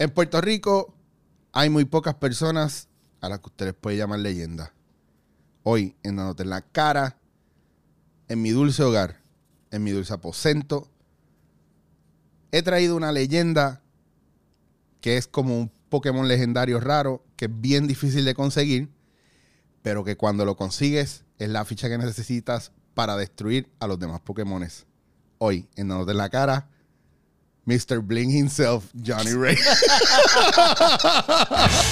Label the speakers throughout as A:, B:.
A: En Puerto Rico hay muy pocas personas a las que ustedes pueden llamar leyenda. Hoy, en Dándote en la cara, en mi dulce hogar, en mi dulce aposento, he traído una leyenda que es como un Pokémon legendario raro, que es bien difícil de conseguir, pero que cuando lo consigues es la ficha que necesitas para destruir a los demás Pokémones. Hoy, en Dándote en la cara, Mr. Bling himself, Johnny Ray.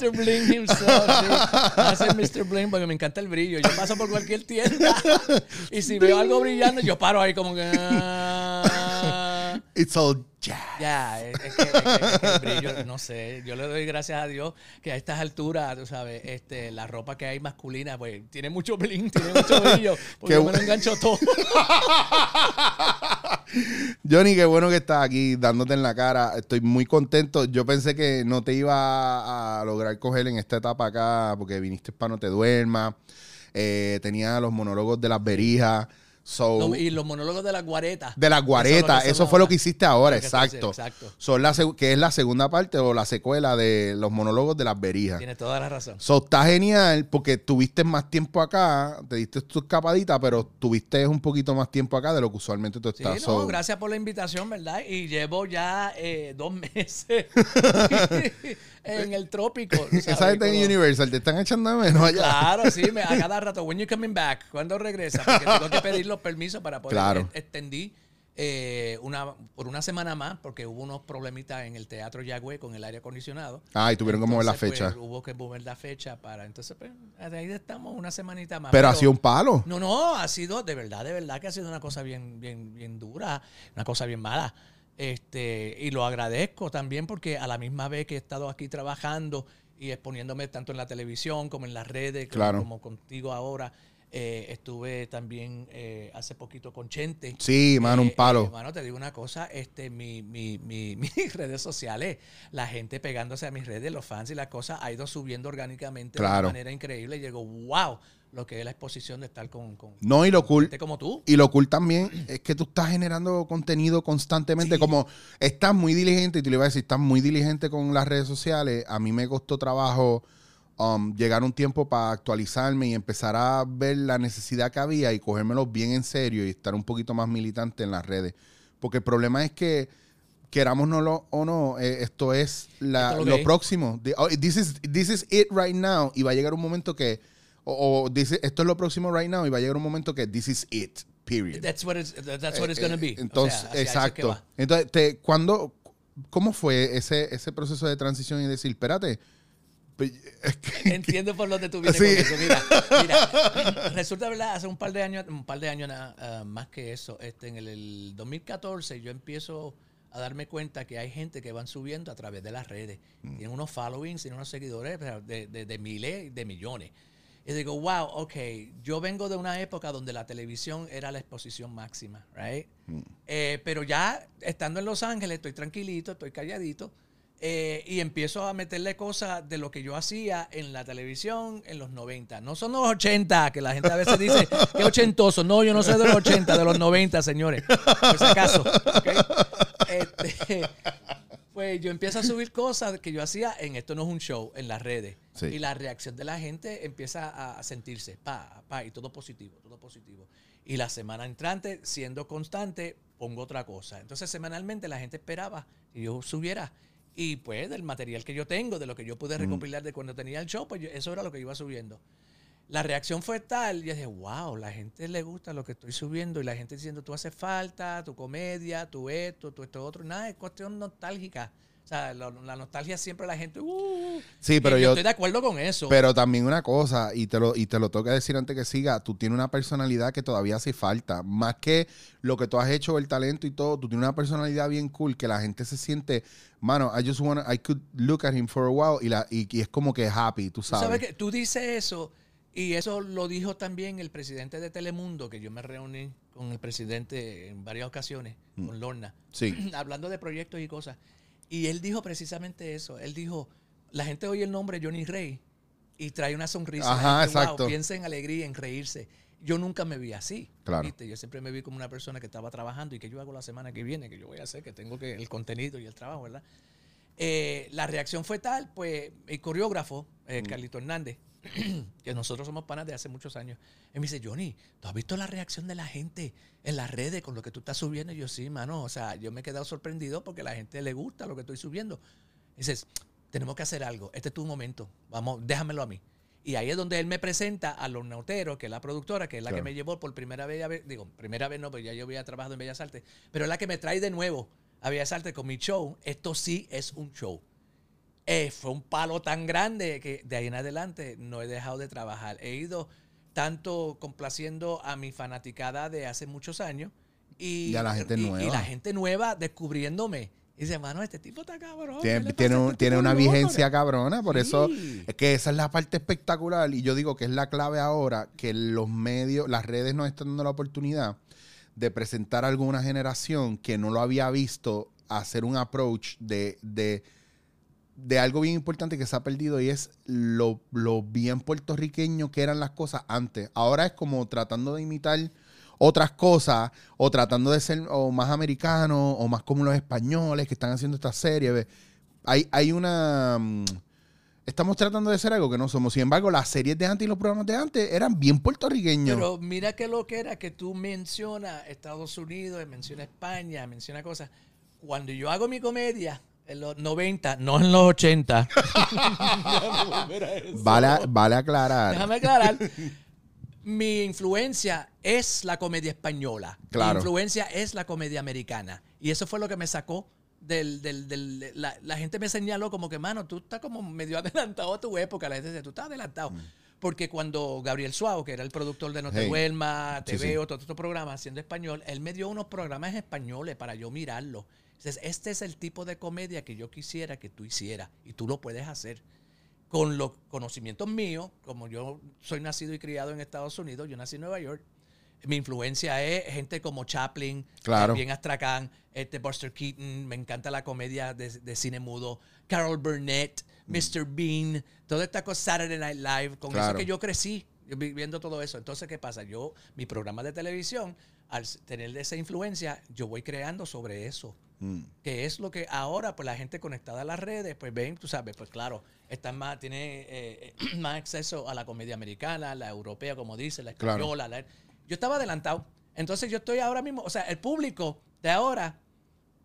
B: Mr. Bling himself. Hace Mr. Bling porque me encanta el brillo. Yo paso por cualquier tienda y si veo algo brillando, yo paro ahí como que. ah.
A: It's all jazz.
B: Ya, es, es que, es que- es que el brillo, no sé. Yo le doy gracias a Dios que a estas alturas, tú sabes, este, la ropa que hay masculina, pues tiene mucho bling, tiene mucho brillo. Porque yo me lo engancho todo.
A: Johnny, qué bueno que estás aquí dándote en la cara. Estoy muy contento. Yo pensé que no te iba a lograr coger en esta etapa acá porque viniste para No Te Duermas. Eh, tenía los monólogos de las berijas. So,
B: No, y los monólogos de la guareta.
A: de las guaretas. Eso, fue lo que hiciste ahora,
B: que
A: exacto.
B: exacto.
A: Son la que es la segunda parte o la secuela de los monólogos de las berijas.
B: Tienes toda la razón.
A: So, está genial porque tuviste más tiempo acá, te diste tu escapadita, pero tuviste un poquito más tiempo acá de lo que usualmente tú
B: Sí,
A: estás.
B: no,
A: So,
B: gracias por la invitación, ¿verdad? Y llevo ya eh, dos meses en el trópico.
A: Esa gente en Universal te están echando de menos allá.
B: Claro, sí, me, a cada rato. When you coming back? ¿Cuándo regresa? Porque tengo que pedir los permisos para poder.
A: Claro.
B: e- Extendí eh, una, por una semana más porque hubo unos problemitas en el Teatro Yagüe con el aire acondicionado.
A: Ah, y tuvieron que mover la fecha.
B: pues, hubo que mover la fecha para. Entonces, pues, ahí estamos una semanita más.
A: pero ha sido un palo.
B: No, no, ha sido, de verdad, de verdad que ha sido una cosa bien, bien, bien dura, una cosa bien mala. Este, y lo agradezco también porque a la misma vez que he estado aquí trabajando y exponiéndome tanto en la televisión como en las redes, como-
A: Claro.
B: como contigo ahora, eh, estuve también eh, hace poquito con Chente.
A: Sí, mano, un
B: Eh,
A: palo.
B: eh, mano, te digo una cosa, este, mi, mi, mi- mis redes sociales, la gente pegándose a mis redes, los fans y las cosas, ha ido subiendo orgánicamente de una manera increíble. Y digo, wow, lo que es la exposición de estar con, con
A: No, y lo cool.
B: gente como tú.
A: Y lo cool también es que tú estás generando contenido constantemente.
B: Sí.
A: Como estás muy diligente, y te lo iba a decir, estás muy diligente con las redes sociales. A mí me costó trabajo um, llegar un tiempo para actualizarme y empezar a ver la necesidad que había y cogérmelo bien en serio y estar un poquito más militante en las redes. Porque el problema es que, querámonos o no, eh, esto es la-
B: Esto es lo
A: próximo. The- oh, this, is, this is it right now. Y va a llegar un momento que, o, o dice, esto es lo próximo right now y va a llegar un momento que this is it, period.
B: That's what it's, that's what it's
A: Eh,
B: gonna
A: eh,
B: be. O
A: Entonces,
B: sea,
A: exacto. Entonces, te, cuando, ¿cómo fue ese, ese proceso de transición y decir, espérate,
B: Entiendo por dónde tú vienes
A: Sí.
B: con eso. Mira, mira, resulta verdad, hace un par de años, un par de años ah, más que eso, este, en el, el 2014 yo empiezo a darme cuenta que hay gente que van subiendo a través de las redes.
A: Mm.
B: Tienen unos followings, tienen unos seguidores de, de, de miles, de millones. Y digo, wow, ok, yo vengo de una época donde la televisión era la exposición máxima, right?
A: Mm.
B: Eh, pero ya estando en Los Ángeles, estoy tranquilito, estoy calladito. eh, y empiezo a meterle cosas de lo que yo hacía en la televisión en los 90. No son los 80, que la gente a veces dice que ochentoso. No, yo no soy de los 80, de los 90, señores. Por si acaso. Este, pues yo empiezo a subir cosas que yo hacía en Esto no es un show, en las redes.
A: Sí.
B: Y la reacción de la gente empieza a- sentirse, pa, pa, y todo positivo, todo positivo. Y la semana entrante, siendo constante, pongo otra cosa. Entonces, semanalmente la gente esperaba que yo subiera. Y pues del material que yo tengo, de lo que yo pude recopilar de cuando tenía el show, pues yo- eso era lo que iba subiendo. La reacción fue tal, y yo dije, wow, la gente le gusta lo que estoy subiendo y la gente diciendo, tú haces falta, tu comedia, tu esto, tu esto otro. Nada, es cuestión nostálgica. O sea, la nostalgia siempre la gente. "Uh".
A: Sí, pero yo,
B: estoy de acuerdo con eso.
A: Pero también una cosa, y te lo, y te lo tengo que decir antes que siga, tú tienes una personalidad que todavía hace falta. Más que lo que tú has hecho, el talento y todo, tú tienes una personalidad bien cool que la gente se siente, mano, I just wanna, I could look at him for a while y, la, y, y es como que happy, tú
B: Tú
A: sabes.
B: sabes que tú dices eso y eso lo dijo también el presidente de Telemundo, que yo me reuní con el presidente en varias ocasiones,
A: Mm.
B: con Lorna,
A: Sí.
B: hablando de proyectos y cosas. Y él dijo precisamente eso. Él dijo, la gente oye el nombre Johnny Rey y trae una sonrisa.
A: Ajá,
B: gente, "Wow",
A: exacto.
B: piensa en alegría, en reírse. Yo nunca me vi así.
A: Claro.
B: ¿viste? Yo siempre me vi como una persona que estaba trabajando y que yo hago la semana que viene, que yo voy a hacer, que tengo que el contenido y el trabajo, ¿verdad? Eh, la reacción fue tal, pues el coreógrafo, eh, Carlito Hernández, que nosotros somos panas de hace muchos años, él me dice, Johnny, ¿tú has visto la reacción de la gente en las redes con lo que tú estás subiendo? Y yo, sí, mano, o sea, yo me he quedado sorprendido porque a la gente le gusta lo que estoy subiendo. Y dices, tenemos que hacer algo, este es tu momento, vamos, déjamelo a mí. Y ahí es donde él me presenta a Los Nauteros, que es la productora, que es la
A: Claro.
B: que me llevó por primera vez, digo, primera vez no, porque ya yo había trabajado en Bellas Artes, pero es la que me trae de nuevo a Bellas Artes con mi show. Esto sí es un show. Eh, fue un palo tan grande que de ahí en adelante no he dejado de trabajar. He ido tanto complaciendo a mi fanaticada de hace muchos años y,
A: Y a la gente
B: y-
A: nueva.
B: y la gente nueva descubriéndome. Y dice, mano, este tipo está cabrón. ¿qué
A: Tiene, un-
B: este
A: tiene una
B: loco?"
A: vigencia cabrona, por eso es que esa es la parte espectacular y yo digo que es la clave ahora que los medios, las redes nos están dando la oportunidad de presentar a alguna generación que no lo había visto hacer un approach de, de, de algo bien importante que se ha perdido y es lo, lo bien puertorriqueño que eran las cosas antes. Ahora es como tratando de imitar otras cosas o tratando de ser o más americano o más como los españoles que están haciendo esta serie. Hay, hay una... mm, Estamos tratando de ser algo que no somos. Sin embargo, las series de antes y los programas de antes eran bien puertorriqueños.
B: Pero mira que lo que era que tú mencionas Estados Unidos, mencionas España, mencionas cosas. Cuando yo hago mi comedia en los 90, no en los 80,
A: vale, vale aclarar.
B: déjame aclarar. Mi influencia es la comedia española.
A: Claro.
B: Mi influencia es la comedia americana. Y eso fue lo que me sacó del... del- del- la, la gente me señaló como que, mano, tú estás como medio adelantado a tu época. La gente dice, tú estás adelantado. Porque cuando Gabriel Suavo, que era el productor de No te
A: Mm. Hey.
B: duermas,
A: Sí,
B: TV
A: sí.
B: o todos estos programas haciendo español, él me dio unos programas españoles para yo mirarlo. Entonces, este es el tipo de comedia que yo quisiera que tú hicieras y tú lo puedes hacer con los conocimientos míos, como yo soy nacido y criado en Estados Unidos, yo nací en Nueva York. Mi influencia es gente como Chaplin,
A: Claro.
B: también Astracán, este Buster Keaton, me encanta la comedia de, de cine mudo, Carol Burnett, Mr. Bean, toda esta cosa, Saturday Night Live, con eso
A: Claro.
B: que yo crecí viendo todo eso. Entonces, ¿qué pasa? Yo, mi programa de televisión, al tener esa influencia, yo voy creando sobre eso
A: Mm.
B: que es lo que ahora pues la gente conectada a las redes pues ven tú sabes pues claro están más tiene eh, eh, más acceso a la comedia americana la europea como dice la
A: Claro.
B: española la- yo estaba adelantado entonces yo estoy ahora mismo o sea el público de ahora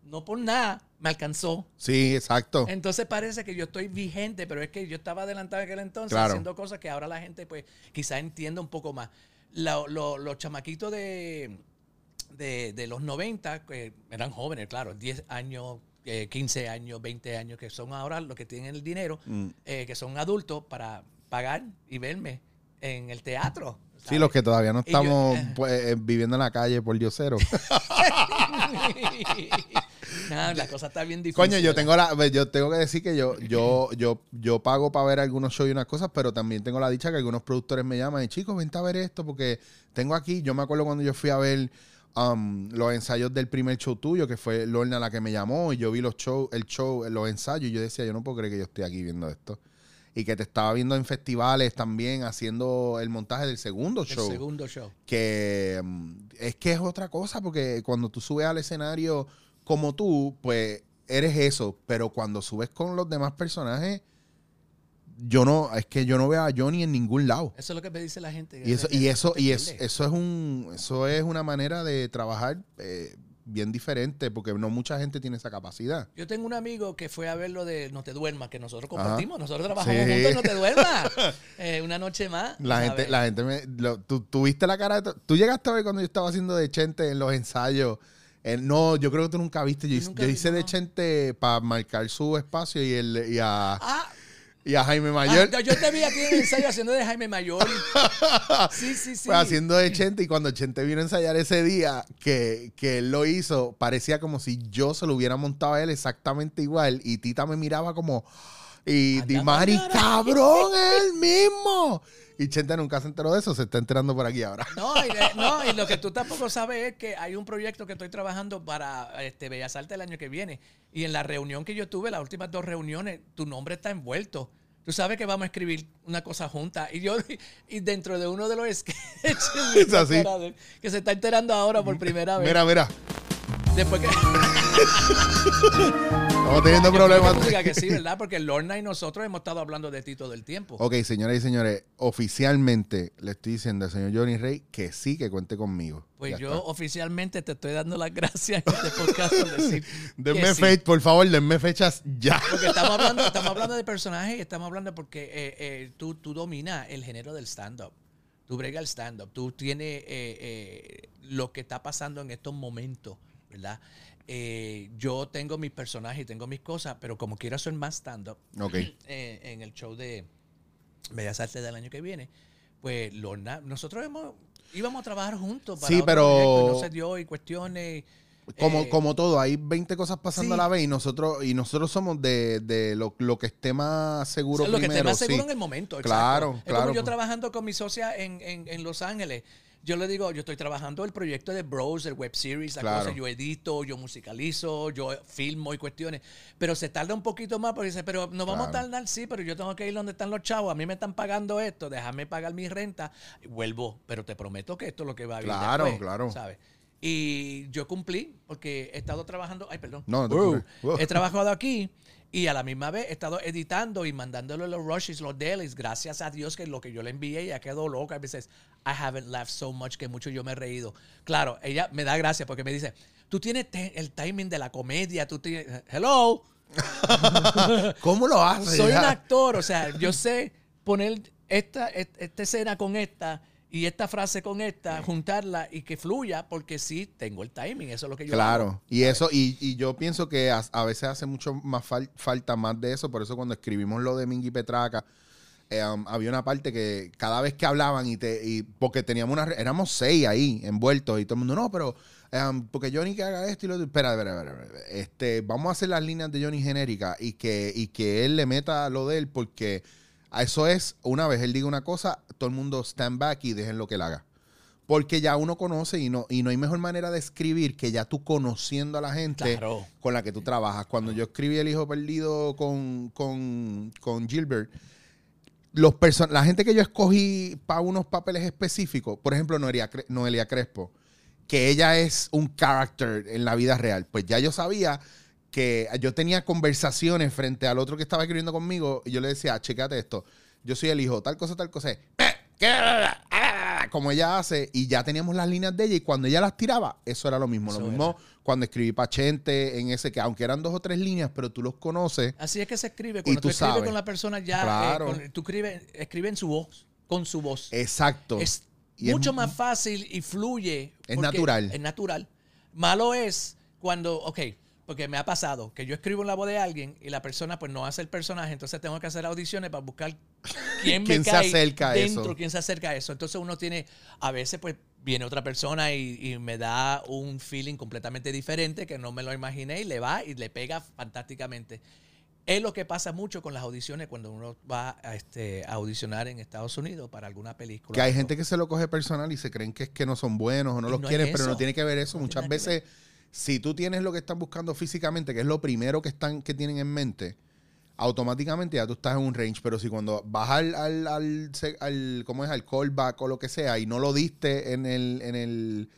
B: no por nada me alcanzó
A: Sí, exacto.
B: entonces parece que yo estoy vigente, pero es que yo estaba adelantado en aquel entonces
A: Claro.
B: haciendo cosas que ahora la gente pues quizá entienda un poco más. Lo- los chamaquitos de, de, de los 90, que eran jóvenes, claro, 10 años, eh, 15 años, 20 años, que son ahora los que tienen el dinero,
A: Mm.
B: eh, que son adultos para pagar y verme en el teatro.
A: Sí, los que todavía no
B: yo-
A: estamos
B: eh.
A: pues, eh, viviendo en la calle por diosero.
B: no, la cosa está bien difícil.
A: Coño, yo tengo la, yo tengo que decir que yo, yo, yo, yo pago para ver algunos shows y unas cosas, pero también tengo la dicha que algunos productores me llaman y chicos, vente a ver esto, porque tengo aquí, yo me acuerdo cuando yo fui a ver um, los ensayos del primer show tuyo, que fue Lorna la que me llamó, y yo vi los shows, el show, los ensayos, y yo decía, yo no puedo creer que yo esté aquí viendo esto. Y que te estaba viendo en festivales también haciendo el montaje del segundo
B: El
A: show
B: segundo show.
A: que mm, es que es otra cosa, porque cuando tú subes al escenario como tú, pues eres eso, pero cuando subes con los demás personajes, yo no, es que yo no veo a Johnny en ningún lado.
B: Eso es lo que me dice la gente.
A: Y eso, y eso, y es,
B: pierde.
A: eso es un, eso es una manera de trabajar eh, bien diferente, porque no mucha gente tiene esa capacidad.
B: Yo tengo un amigo que fue a ver lo de No te duermas, que nosotros
A: Ajá.
B: compartimos. Nosotros trabajamos
A: Sí.
B: juntos No te duermas. Eh, una noche más.
A: La gente, la gente me. lo- tú, tú viste la cara de. Tú llegaste a ver cuando yo estaba haciendo de Chente en los ensayos. Eh, no, yo creo que tú nunca viste. Yo,
B: Yo
A: hice-
B: vi,
A: de
B: no.
A: Chente para marcar su espacio y, el, y, a,
B: Ah,
A: y a Jaime Mayor.
B: ah, yo te vi aquí en el ensayo haciendo de Jaime Mayor. Sí, sí, sí.
A: Pues haciendo de Chente y cuando Chente vino a ensayar ese día que, que él lo hizo, parecía como si yo se lo hubiera montado a él exactamente igual y Tita me miraba como y Di Mari, cabrón, es el mismo. Y Chente nunca se enteró de eso, se está enterando por aquí ahora.
B: No y, de- no, y lo que tú tampoco sabes es que hay un proyecto que estoy trabajando para este, Bellas Artes el año que viene. Y en la reunión que yo tuve, las últimas dos reuniones, tu nombre está envuelto. Tú sabes que vamos a escribir una cosa junta. Y yo, y dentro de uno de los sketches
A: Es así.
B: que se está enterando ahora por primera vez.
A: Mira, mira,
B: Después que.
A: estamos teniendo problemas.
B: Tú digas que sí, ¿verdad? Porque Lorna y nosotros hemos estado hablando de ti todo el tiempo.
A: Ok, señoras y señores, oficialmente le estoy diciendo al señor Johnny Rey que sí, que cuente conmigo.
B: Pues
A: Ya
B: yo
A: está.
B: oficialmente te estoy dando las gracias en este podcast por decir.
A: Denme
B: sí.
A: fecha, por favor, denme fechas ya.
B: Porque estamos hablando, estamos hablando de personajes y estamos hablando porque eh, eh, tú, tú dominas el género del stand-up. Tú bregas el stand-up. Tú tienes eh, eh, lo que está pasando en estos momentos, ¿verdad? Eh, yo tengo mis personajes y tengo mis cosas, pero como quiero hacer más stand-up eh, en el show de Bellas Artes del año que viene, pues Lorna, nosotros hemos, íbamos a trabajar juntos para
A: Sí,
B: otro
A: pero-
B: proyecto y no se dio y cuestiones.
A: Como,
B: eh,
A: como todo, hay 20 cosas pasando
B: sí.
A: a la vez y nosotros, y nosotros somos de, de lo, lo que esté más seguro
B: O sea, lo que
A: primero.
B: esté más seguro
A: sí.
B: en el momento.
A: Claro,
B: exacto. Es
A: claro,
B: como yo trabajando con mi socia en, en- en Los Ángeles. Yo le digo, yo estoy trabajando el proyecto de Bros, el web series, la
A: Claro.
B: cosa. Yo edito, yo musicalizo, yo filmo y cuestiones. Pero se tarda un poquito más porque dice, pero no vamos
A: Claro.
B: a tardar, sí, pero yo tengo que ir donde están los chavos. A mí me están pagando esto, déjame pagar mi renta. Vuelvo, pero te prometo que esto es lo que va a vivir
A: Claro,
B: después,
A: claro.
B: ¿sabes? Y yo cumplí porque he estado trabajando, ay, perdón.
A: No, no preocupes. Wow.
B: He trabajado aquí y a la misma vez he estado editando y mandándole los rushes, los dailies. Gracias a Dios que lo que yo le envié ya quedó loca. A veces, I haven't laughed so much que mucho yo me he reído. Claro, ella me da gracia porque me dice, tú tienes el timing de la comedia, tú tienes... Hello,
A: ¿Cómo lo haces?
B: soy un actor, o sea, yo sé poner esta, et- esta escena con esta y esta frase con esta, juntarla y que fluya porque sí, tengo el timing, eso es lo que yo
A: Claro,
B: hago.
A: y eso, y, y yo pienso que a, a veces hace mucho más fal- falta más de eso, por eso cuando escribimos lo de Mingy Petraca, eh, um, había una parte que cada vez que hablaban y te, y porque teníamos una, éramos seis ahí envueltos y todo el mundo, no, pero um, porque Johnny que haga esto y lo otro, espera, espera, espera, espera, este, vamos a hacer las líneas de Johnny genérica y que, y que él le meta lo de él porque eso es, una vez él diga una cosa, todo el mundo stand back y dejen lo que él haga. Porque ya uno conoce y no, y no hay mejor manera de escribir que ya tú conociendo a la gente
B: Claro.
A: con la que tú trabajas. Cuando yo escribí El Hijo Perdido con, con, con Gilbert, los person la gente que yo escogí para unos papeles específicos, por ejemplo, Noelia, Cre- Noelia Crespo, que ella es un character en la vida real, pues ya yo sabía que yo tenía conversaciones frente al otro que estaba escribiendo conmigo y yo le decía, checate esto, yo soy el hijo, tal cosa, tal cosa, eh, ¿qué? como ella hace y ya teníamos las líneas de ella y cuando ella las tiraba, eso era lo mismo,
B: Eso
A: lo mismo cuando escribí Pachente en ese que aunque eran dos o tres líneas, pero tú los conoces,
B: Así es que se escribe. Cuando
A: tú
B: tú, escribes
A: sabes.
B: con la persona ya, eh,
A: Claro.
B: con- tú escribes escribe en su voz, con su voz.
A: exacto.
B: es
A: Y
B: mucho
A: mu-
B: más fácil y fluye.
A: Es natural.
B: Es natural. Malo es cuando, ok, porque me ha pasado que yo escribo en la voz de alguien y la persona pues no hace el personaje, entonces tengo que hacer audiciones para buscar quién me
A: ¿Quién se
B: cae
A: acerca a
B: dentro,
A: eso?
B: quién se acerca a eso. Entonces uno tiene, a veces pues viene otra persona y, y me da un feeling completamente diferente que no me lo imaginé y le va y le pega fantásticamente. Es lo que pasa mucho con las audiciones cuando uno va a, este, a audicionar en Estados Unidos para alguna película.
A: Que hay gente que se lo coge personal y se creen que es que no son buenos o no los
B: no
A: quieren, pero no tiene que ver eso.
B: No
A: Muchas veces, si tú tienes lo que están buscando físicamente, que es lo primero que están, que tienen en mente, automáticamente ya tú estás en un range. Pero si cuando vas al, al, al, ¿cómo es? Al callback o lo que sea y no lo diste en el, en el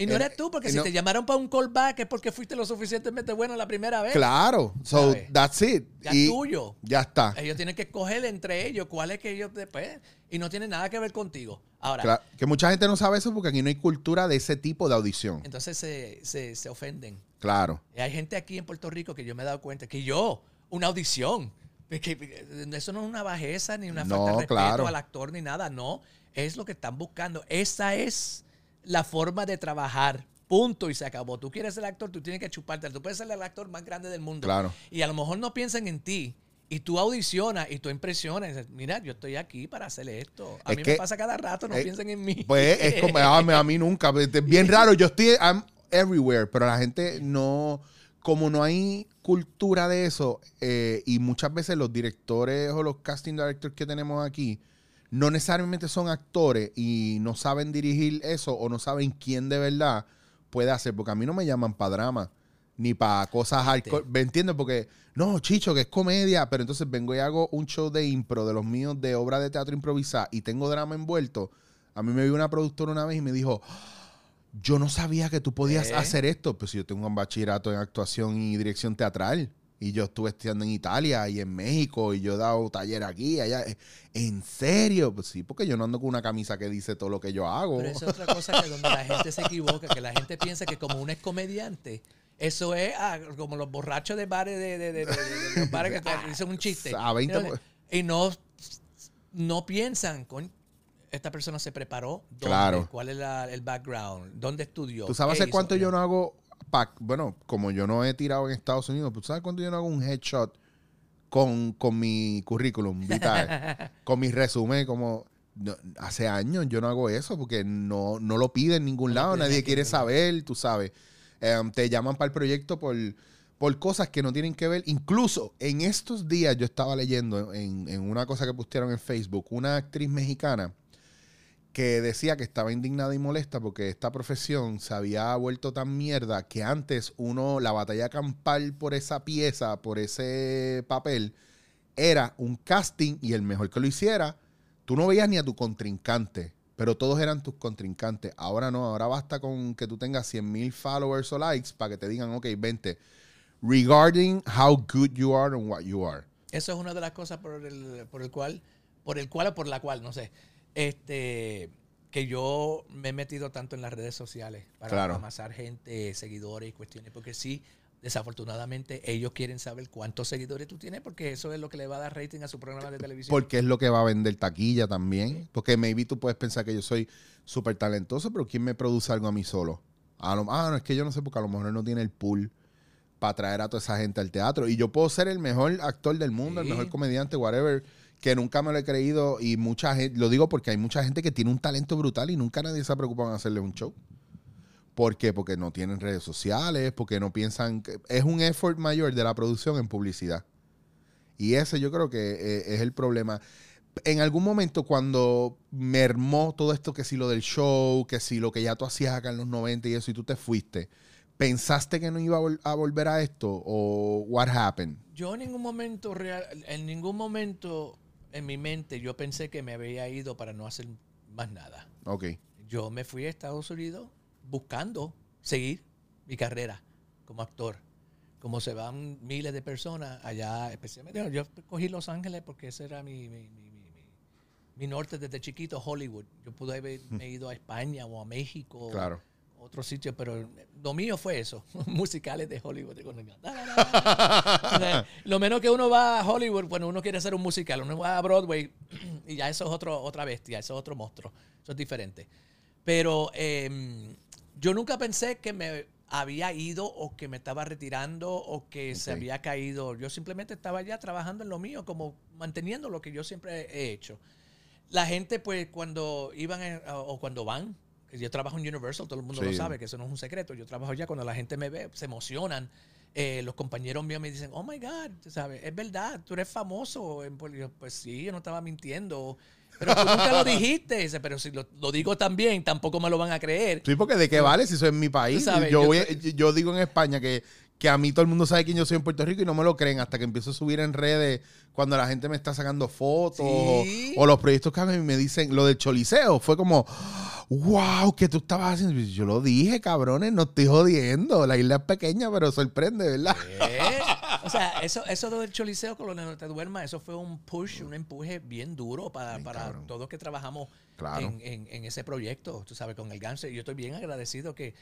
B: Y no eres tú, porque si
A: no-
B: te llamaron para un callback es porque fuiste lo suficientemente bueno la primera vez.
A: Claro. So,
B: ¿Sabes?
A: that's it.
B: Ya
A: Y
B: es tuyo.
A: Ya está.
B: Ellos tienen que escoger entre ellos cuál es que ellos después. Y no tiene nada que ver contigo. Ahora,
A: Claro, que mucha gente no sabe eso porque aquí no hay cultura de ese tipo de audición.
B: entonces se, se, se ofenden.
A: Claro.
B: Y hay gente aquí en Puerto Rico que yo me he dado cuenta que yo, una audición, que eso no es una bajeza ni una
A: No,
B: falta de respeto
A: claro.
B: al actor ni nada, no. Es lo que están buscando. Esa es la forma de trabajar Punto y se acabó. Tú quieres ser actor, tú tienes que chuparte. Tú puedes ser el actor más grande del mundo.
A: Claro.
B: Y a lo mejor no piensan en ti. Y tú audicionas y tú impresionas. y dices, Mira, yo estoy aquí para hacer esto. A
A: Es
B: mí
A: que-
B: me pasa cada rato, no
A: eh,
B: piensen en mí.
A: Pues es como, a mí, a mí nunca. Es bien raro. Yo estoy I'm everywhere, pero la gente no. Como no hay cultura de eso, eh, y muchas veces los directores o los casting directors que tenemos aquí no necesariamente son actores y no saben dirigir eso o no saben quién de verdad puede hacer. Porque a mí no me llaman para drama ni para cosas hardcore. ¿Me entiendes? Porque, no, chicho, que es comedia, pero entonces vengo y hago un show de impro de los míos de obra de teatro improvisada y tengo drama envuelto. A mí me vio una productora una vez y me dijo, yo no sabía que tú podías
B: ¿Eh?
A: hacer esto. Pues yo tengo un bachillerato en actuación y dirección teatral. Y yo estuve estudiando en Italia y en México y yo he dado taller aquí allá. ¿En serio? Pues sí, porque yo no ando con una camisa que dice todo lo que yo hago.
B: Pero eso es otra cosa que donde la gente se equivoca, que la gente piensa que como uno es comediante, eso es ah, como los borrachos de bares de, de- de- de- los bares que te dicen un chiste.
A: A 20 por-
B: Y no, no piensan, con esta persona se preparó, ¿dónde?
A: Claro.
B: ¿Cuál es la- el background? ¿Dónde estudió?
A: ¿Tú sabes
B: ¿Qué
A: hace cuánto yo no hago, bueno, como yo no he tirado en Estados Unidos, ¿tú sabes cuánto yo no hago un headshot con, con mi currículum vital? con mi resumen, como no, hace años yo no hago eso porque no, no lo pide en ningún lado, nadie
B: aquí,
A: quiere saber, tú sabes. Em, te llaman para el proyecto por, por cosas que no tienen que ver. Incluso en estos días yo estaba leyendo en, en una cosa que postearon en Facebook, una actriz mexicana que decía que estaba indignada y molesta porque esta profesión se había vuelto tan mierda que antes uno, la batalla campal por esa pieza, por ese papel, era un casting y el mejor que lo hiciera, tú no veías ni a tu contrincante, pero todos eran tus contrincantes. Ahora no, ahora basta con que tú tengas 100 mil followers o likes para que te digan, ok, vente. Regarding how good you are and what you are.
B: Eso es una de las cosas por el, por el cual, por el cual o por la cual, no sé, este, que yo me he metido tanto en las redes sociales para
A: Claro.
B: amasar gente, seguidores y cuestiones, porque sí, desafortunadamente ellos quieren saber cuántos seguidores tú tienes, porque eso es lo que le va a dar rating a su programa de televisión.
A: Porque es lo que va a vender taquilla también. Porque maybe tú puedes pensar que yo soy súper talentoso, pero ¿quién me produce algo a mí solo? A lo- ah, no, es que yo no sé, porque a lo mejor no tiene el pool para traer a toda esa gente al teatro. Y yo puedo ser el mejor actor del mundo, el mejor comediante, whatever, que nunca me lo he creído. Y mucha gente, lo digo porque hay mucha gente que tiene un talento brutal y nunca nadie se ha preocupado en hacerle un show. ¿Por qué? Porque no tienen redes sociales, porque no piensan que es un effort mayor de la producción en publicidad. Y ese yo creo que eh, es el problema. En algún momento cuando mermó todo esto, que si lo del show, que si lo que ya tú hacías acá en los 90 y eso, y tú te fuiste, ¿pensaste que no iba a, a volver a esto? ¿O what happened?
B: Yo en ningún momento real, en ningún momento en mi mente yo pensé que me había ido para no hacer más nada.
A: Ok.
B: Yo me fui a Estados Unidos buscando seguir mi carrera como actor. Como se van miles de personas allá, especialmente yo cogí Los Ángeles porque ese era mi, mi, mi- mi- norte desde chiquito, Hollywood. Yo pude haberme ido a España o a México,
A: Claro.
B: Otro sitio, pero lo mío fue eso, musicales de Hollywood. Lo menos que uno va a Hollywood, bueno, uno quiere hacer un musical, uno va a Broadway y ya eso es otro, otra bestia, eso es otro monstruo, eso es diferente. Pero eh, yo nunca pensé que me había ido o que me estaba retirando o que se había caído. Yo simplemente estaba ya trabajando en lo mío, como manteniendo lo que yo siempre he hecho. La gente, pues, cuando iban en- o cuando van, yo trabajo en Universal, todo el mundo lo sabe, que eso no es un secreto. Yo trabajo allá, cuando la gente me ve, se emocionan. Eh, los compañeros míos me dicen, oh my God, sabes, es verdad, tú eres famoso. en Rico". Pues sí, yo no estaba mintiendo. Pero tú nunca lo dijiste. Dice, Pero si lo, lo digo también, tampoco me lo van a creer.
A: Sí, porque de qué vale si eso es mi país.
B: Sabes,
A: yo,
B: yo
A: voy-
B: soy-
A: yo digo en España que, que a mí todo el mundo sabe quién yo soy en Puerto Rico y no me lo creen hasta que empiezo a subir en redes cuando la gente me está sacando fotos
B: Sí.
A: o, o los proyectos que hago y me dicen lo del choliseo. Fue como, wow, que tú estabas haciendo. Yo lo dije, cabrones, no estoy jodiendo. La isla es pequeña, pero sorprende, ¿verdad?
B: ¿Eh? O sea, eso, eso del choliseo con los no te duermas, eso fue un push, un empuje bien duro para,
A: Bien
B: para todos que trabajamos
A: Claro.
B: en, en- en ese proyecto, tú sabes, con el Gánster. Y yo estoy bien agradecido que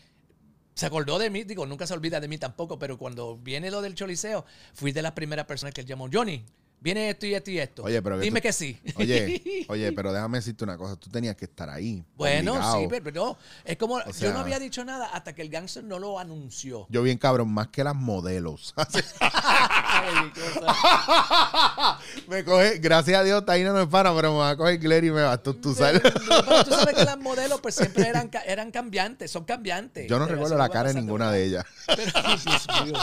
B: se acordó de mí, digo, nunca se olvida de mí tampoco, pero cuando viene lo del choliseo, fui de las primeras personas que él llamó, Johnny, Viene esto y esto y esto.
A: Oye, pero que
B: Dime
A: tú-
B: que sí.
A: Oye, oye, pero déjame decirte una cosa. Tú tenías que estar ahí.
B: Bueno,
A: obligado.
B: sí, pero, pero no. Es como, yo
A: sea-
B: no había dicho nada hasta que el gangster no lo anunció.
A: Yo bien cabrón, más que las modelos. Me coge, gracias a Dios, Taina no es pana, pero me va a coger Glenn y me va. Tú, tú sabes.
B: Pero tú sabes que las modelos pues siempre eran, eran cambiantes, son cambiantes.
A: Yo no recuerdo la cara de ninguna de ellas.
B: Pero, Dios mío.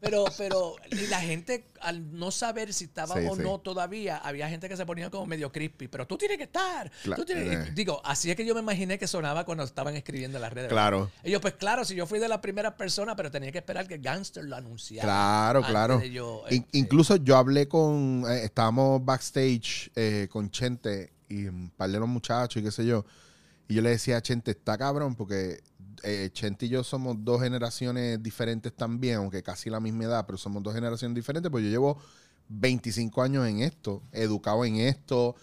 B: Pero, pero y la gente, al no saber si estaba
A: Sí,
B: o
A: sí.
B: no todavía, había gente que se ponía como medio crispy. Pero tú tienes que estar.
A: Cla-
B: tú tienes-
A: eh.
B: Digo, así es que yo me imaginé que sonaba cuando estaban escribiendo en las redes.
A: Claro.
B: Ellos, pues claro, si yo fui de las primeras personas, pero tenía que esperar que Gangster lo anunciara.
A: Claro, claro. In-
B: este,
A: incluso yo hablé con, eh, estábamos backstage eh, con Chente y un par de los muchachos y qué sé yo. Y yo le decía a Chente, está cabrón, porque eh, Chente y yo somos dos generaciones diferentes también, aunque casi la misma edad, pero somos dos generaciones diferentes, pues yo llevo 25 años en esto, educado en esto.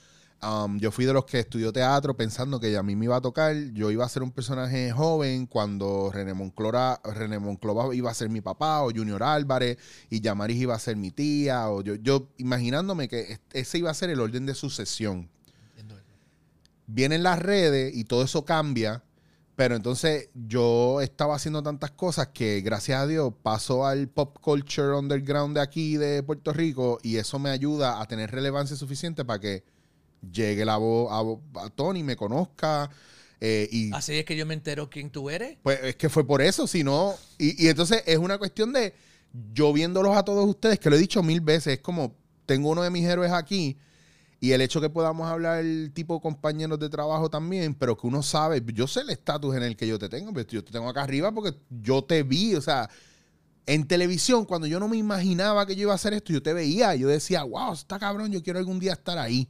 A: Um, yo fui de los que estudió teatro pensando que a mí me iba a tocar. Yo iba a ser un personaje joven cuando René Monclora, René Monclova iba a ser mi papá o Junior Álvarez y Yamaris iba a ser mi tía. O yo, yo imaginándome que es- ese iba a ser el orden de sucesión.
B: entiendo.
A: Vienen las redes y todo eso cambia. Pero entonces yo estaba haciendo tantas cosas que gracias a Dios paso al pop culture underground de aquí de Puerto Rico y eso me ayuda a tener relevancia suficiente para que llegue la voz a, Tony, me conozca. eh, y
B: Así es que yo me entero quién tú eres.
A: pues es que fue por eso, si no. Y, y entonces es una cuestión de yo viéndolos a todos ustedes, que lo he dicho mil veces, es como tengo uno de mis héroes aquí y el hecho que podamos hablar tipo compañeros de trabajo también, pero que uno sabe, yo sé el estatus en el que yo te tengo, pero yo te tengo acá arriba porque yo te vi, o sea, en televisión, cuando yo no me imaginaba que yo iba a hacer esto, yo te veía, yo decía, wow, está cabrón, yo quiero algún día estar ahí.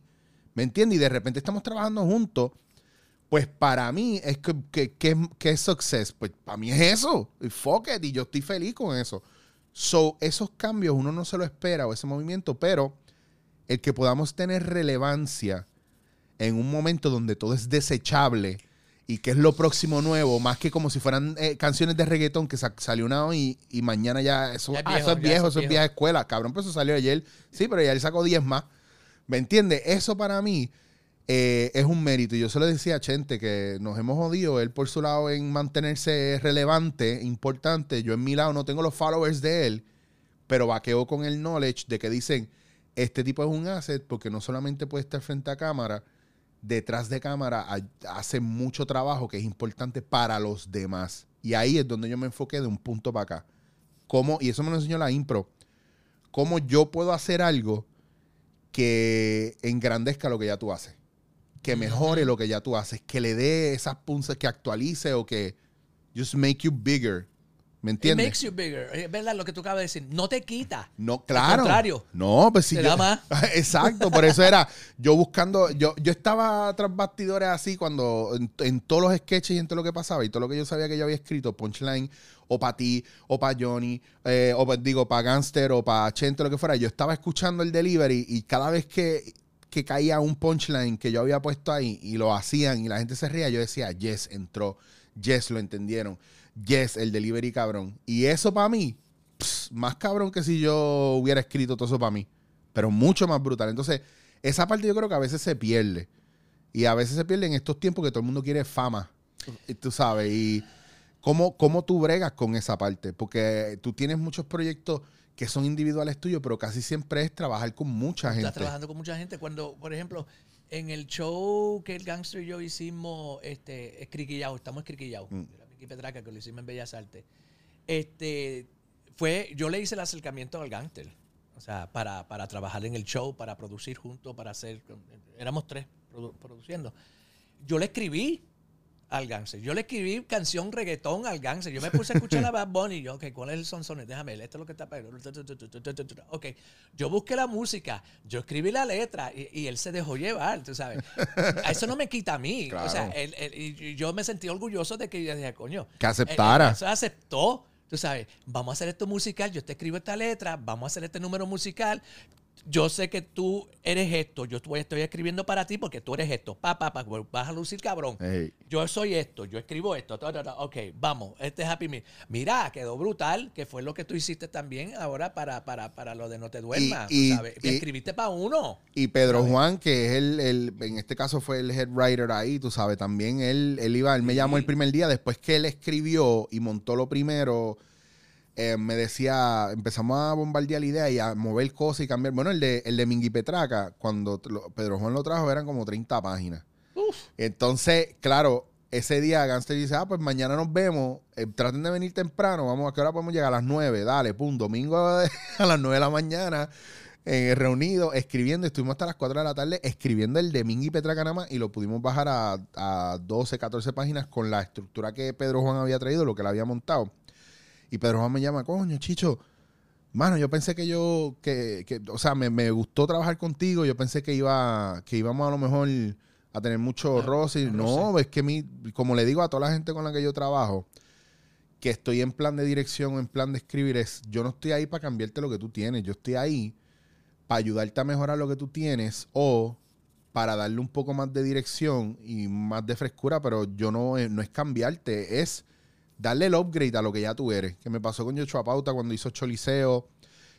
A: ¿Me entiendes? Y de repente estamos trabajando juntos. Pues para mí es que, que, que, que es success. Pues para mí es eso. Y fuck it. Y yo estoy feliz con eso. So, esos cambios uno no se lo espera o ese movimiento, pero el que podamos tener relevancia en un momento donde todo es desechable y que es lo próximo nuevo, más que como si fueran eh, canciones de reggaetón que sa- salió una hoy y mañana ya eso,
B: Ya es
A: ah,
B: viejo,
A: eso es
B: ya
A: viejo,
B: eso es
A: eso es
B: viejo.
A: vieja escuela. Cabrón, pues eso salió ayer. Sí, pero ya él sacó 10 más. ¿Me entiendes? Eso para mí eh, es un mérito. Y yo se lo decía a Chente que nos hemos jodido, él por su lado en mantenerse relevante, importante. Yo en mi lado no tengo los followers de él, pero vaqueo con el knowledge de que dicen, este tipo es un asset porque no solamente puede estar frente a cámara, detrás de cámara ha- hace mucho trabajo que es importante para los demás. Y ahí es donde yo me enfoqué de un punto para acá. Cómo, y eso me lo enseñó la impro, cómo yo puedo hacer algo que engrandezca lo que ya tú haces, que mejore lo que ya tú haces, que le dé esas punzas, que actualice o que just make you bigger. ¿Me
B: It
A: entiendes?
B: makes you bigger. Es verdad lo que tú acabas de decir. No te quita.
A: No, claro.
B: contrario.
A: No, pues sí.
B: Te
A: yo-
B: da más.
A: Exacto, por eso era yo buscando, yo, yo estaba tras bastidores así cuando en, en todos los sketches y en todo lo que pasaba y todo lo que yo sabía que yo había escrito, punchline, o para ti, o para Johnny, eh, o pa- digo, para Gangster, o para Chente, lo que fuera, yo estaba escuchando el delivery y cada vez que, que caía un punchline que yo había puesto ahí y lo hacían y la gente se ría, yo decía, yes, entró, yes, lo entendieron, yes, el delivery cabrón. Y eso para mí, pss, más cabrón que si yo hubiera escrito todo eso para mí, pero mucho más brutal. Entonces, esa parte yo creo que a veces se pierde. Y a veces se pierde en estos tiempos que todo el mundo quiere fama, y tú sabes, y cómo, cómo tú bregas con esa parte, porque tú tienes muchos proyectos que son individuales tuyos, pero casi siempre es trabajar con mucha gente.
B: Estás trabajando con mucha gente. Cuando, por ejemplo, en el show que el Gangster y yo hicimos, este, escriquillado, estamos escriquillados.
A: Mm.
B: Miki Petraca que lo hicimos en Bellas Artes. Este, fue, yo le hice el acercamiento al Gangster. O sea, para, para trabajar en el show, para producir juntos, para hacer. Éramos tres produ- produciendo. Yo le escribí al Gangster. Yo le escribí canción reggaetón al Gangster. Yo me puse a escuchar a Bad Bunny. y Yo, ok, ¿cuál es el sonsones? Déjame esto es lo que está pegando. Ok, yo busqué la música, yo escribí la letra y, y él se dejó llevar, tú sabes. Eso no me quita a mí. O sea,
A: Claro.
B: él- él- y yo me sentí orgulloso de que yo dije, coño.
A: Que aceptara.
B: él- se aceptó. Tú sabes, vamos a hacer esto musical, yo te escribo esta letra, vamos a hacer este número musical. Yo sé que tú eres esto, yo estoy, escribiendo para ti porque tú eres esto, pa, pa, pa, vas a lucir cabrón. Yo soy esto, yo escribo esto, ta, ta, ta, ok, vamos, este es Happy Meal. Mira, quedó brutal, que fue lo que tú hiciste también ahora para, para, para lo de No Te Duermas,
A: Y- y-
B: ¿sabes?
A: y-
B: Escribiste para uno.
A: Y Pedro
B: ¿Sabes?
A: Juan, que es el, el- en este caso fue el head writer ahí, tú sabes, también él, él iba, él me llamó el primer día, después que él escribió y montó lo primero, eh, me decía, empezamos a bombardear la idea y a mover cosas y cambiar. Bueno, el de, el de Mingui Petraca, cuando lo- Pedro Juan lo trajo, eran como 30 páginas. Entonces, claro, ese día Gangster dice, ah, pues mañana nos vemos, eh, traten de venir temprano, vamos, ¿a qué hora podemos llegar? A las 9, dale, pum, domingo a las 9 de la mañana, eh, reunidos, escribiendo, estuvimos hasta las 4 de la tarde escribiendo el de Mingy Petraca nada más y lo pudimos bajar a, a 12, 14 páginas con la estructura que Pedro Juan había traído, lo que le había montado. Y Pedro Juan me llama, coño, Chicho, mano, yo pensé que yo, que, que o sea, me, me gustó trabajar contigo, yo pensé que iba, que íbamos a lo mejor a tener mucho roce. y No, es que mi, como le digo a toda la gente con la que yo trabajo, que estoy en plan de dirección o en plan de escribir, es, yo no estoy ahí para cambiarte lo que tú tienes, yo estoy ahí para ayudarte a mejorar lo que tú tienes o para darle un poco más de dirección y más de frescura, pero yo no, eh, no es cambiarte, es darle el upgrade a lo que ya tú eres. Que me pasó con Joshua Pauta cuando hizo Choliseo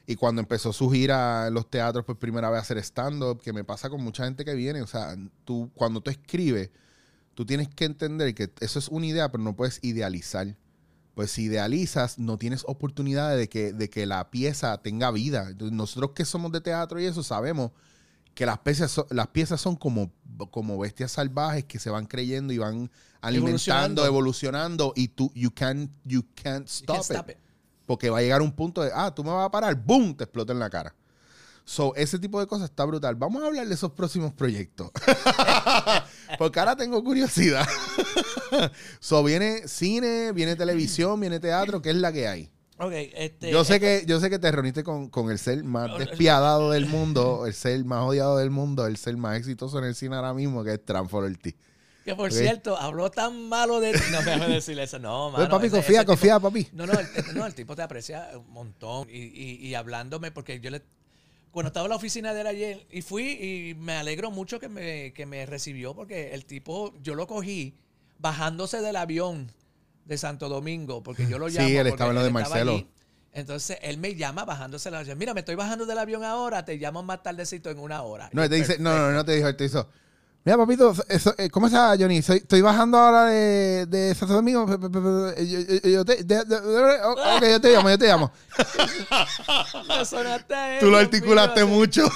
A: y cuando empezó su gira en los teatros por primera vez a hacer stand-up, que me pasa con mucha gente que viene. O sea, tú, cuando tú escribes, tú tienes que entender que eso es una idea, pero no puedes idealizar. Pues si idealizas, no tienes oportunidad de que, de que la pieza tenga vida. Nosotros que somos de teatro y eso sabemos que las piezas son, las piezas son como, como bestias salvajes que se van creyendo y van alimentando,
B: Evolucionando.
A: evolucionando y tú you can't you can't
B: You
A: stop, it. Porque va a llegar un punto de, ah, tú me vas a parar, boom, te explota en la cara. So, ese tipo de cosas está brutal. Vamos a hablar de esos próximos proyectos. Porque ahora tengo curiosidad. so, viene cine, viene televisión, viene teatro, ¿qué es la que hay?
B: Este.
A: Yo sé que, yo sé que te reuniste con, con el ser más despiadado del mundo, el ser más odiado del mundo, el ser más exitoso en el cine ahora mismo, que es Transfor Ortiz.
B: Que por cierto, habló tan malo de ti. No me a decirle eso. No, mano.
A: Pues, papi,
B: ese-
A: confía,
B: ese tipo-
A: confía, papi.
B: No, no el, no, el tipo te aprecia un montón. Y, y- y hablándome, porque yo le. Cuando estaba en la oficina de él ayer, y fui, y me alegro mucho que me, que me recibió, porque el tipo, yo lo cogí bajándose del avión de Santo Domingo, porque yo lo
A: Sí,
B: llamo.
A: él
B: porque
A: estaba en lo de Marcelo.
B: allí. Entonces él me llama bajándose del avión. Mira, me estoy bajando del avión ahora, te llamo más tardecito en una hora.
A: No,
B: Yo,
A: te dice, no, no, no te dijo, él te hizo. Mira, papito, eso, eh, ¿cómo está, Johnny? Soy- estoy bajando ahora de, de Santo Domingo. Yo, yo- yo te, de- de- de- ok, yo te llamo, yo te llamo.
B: Me sonaste a él,
A: Tú lo articulaste
B: mío,
A: mucho.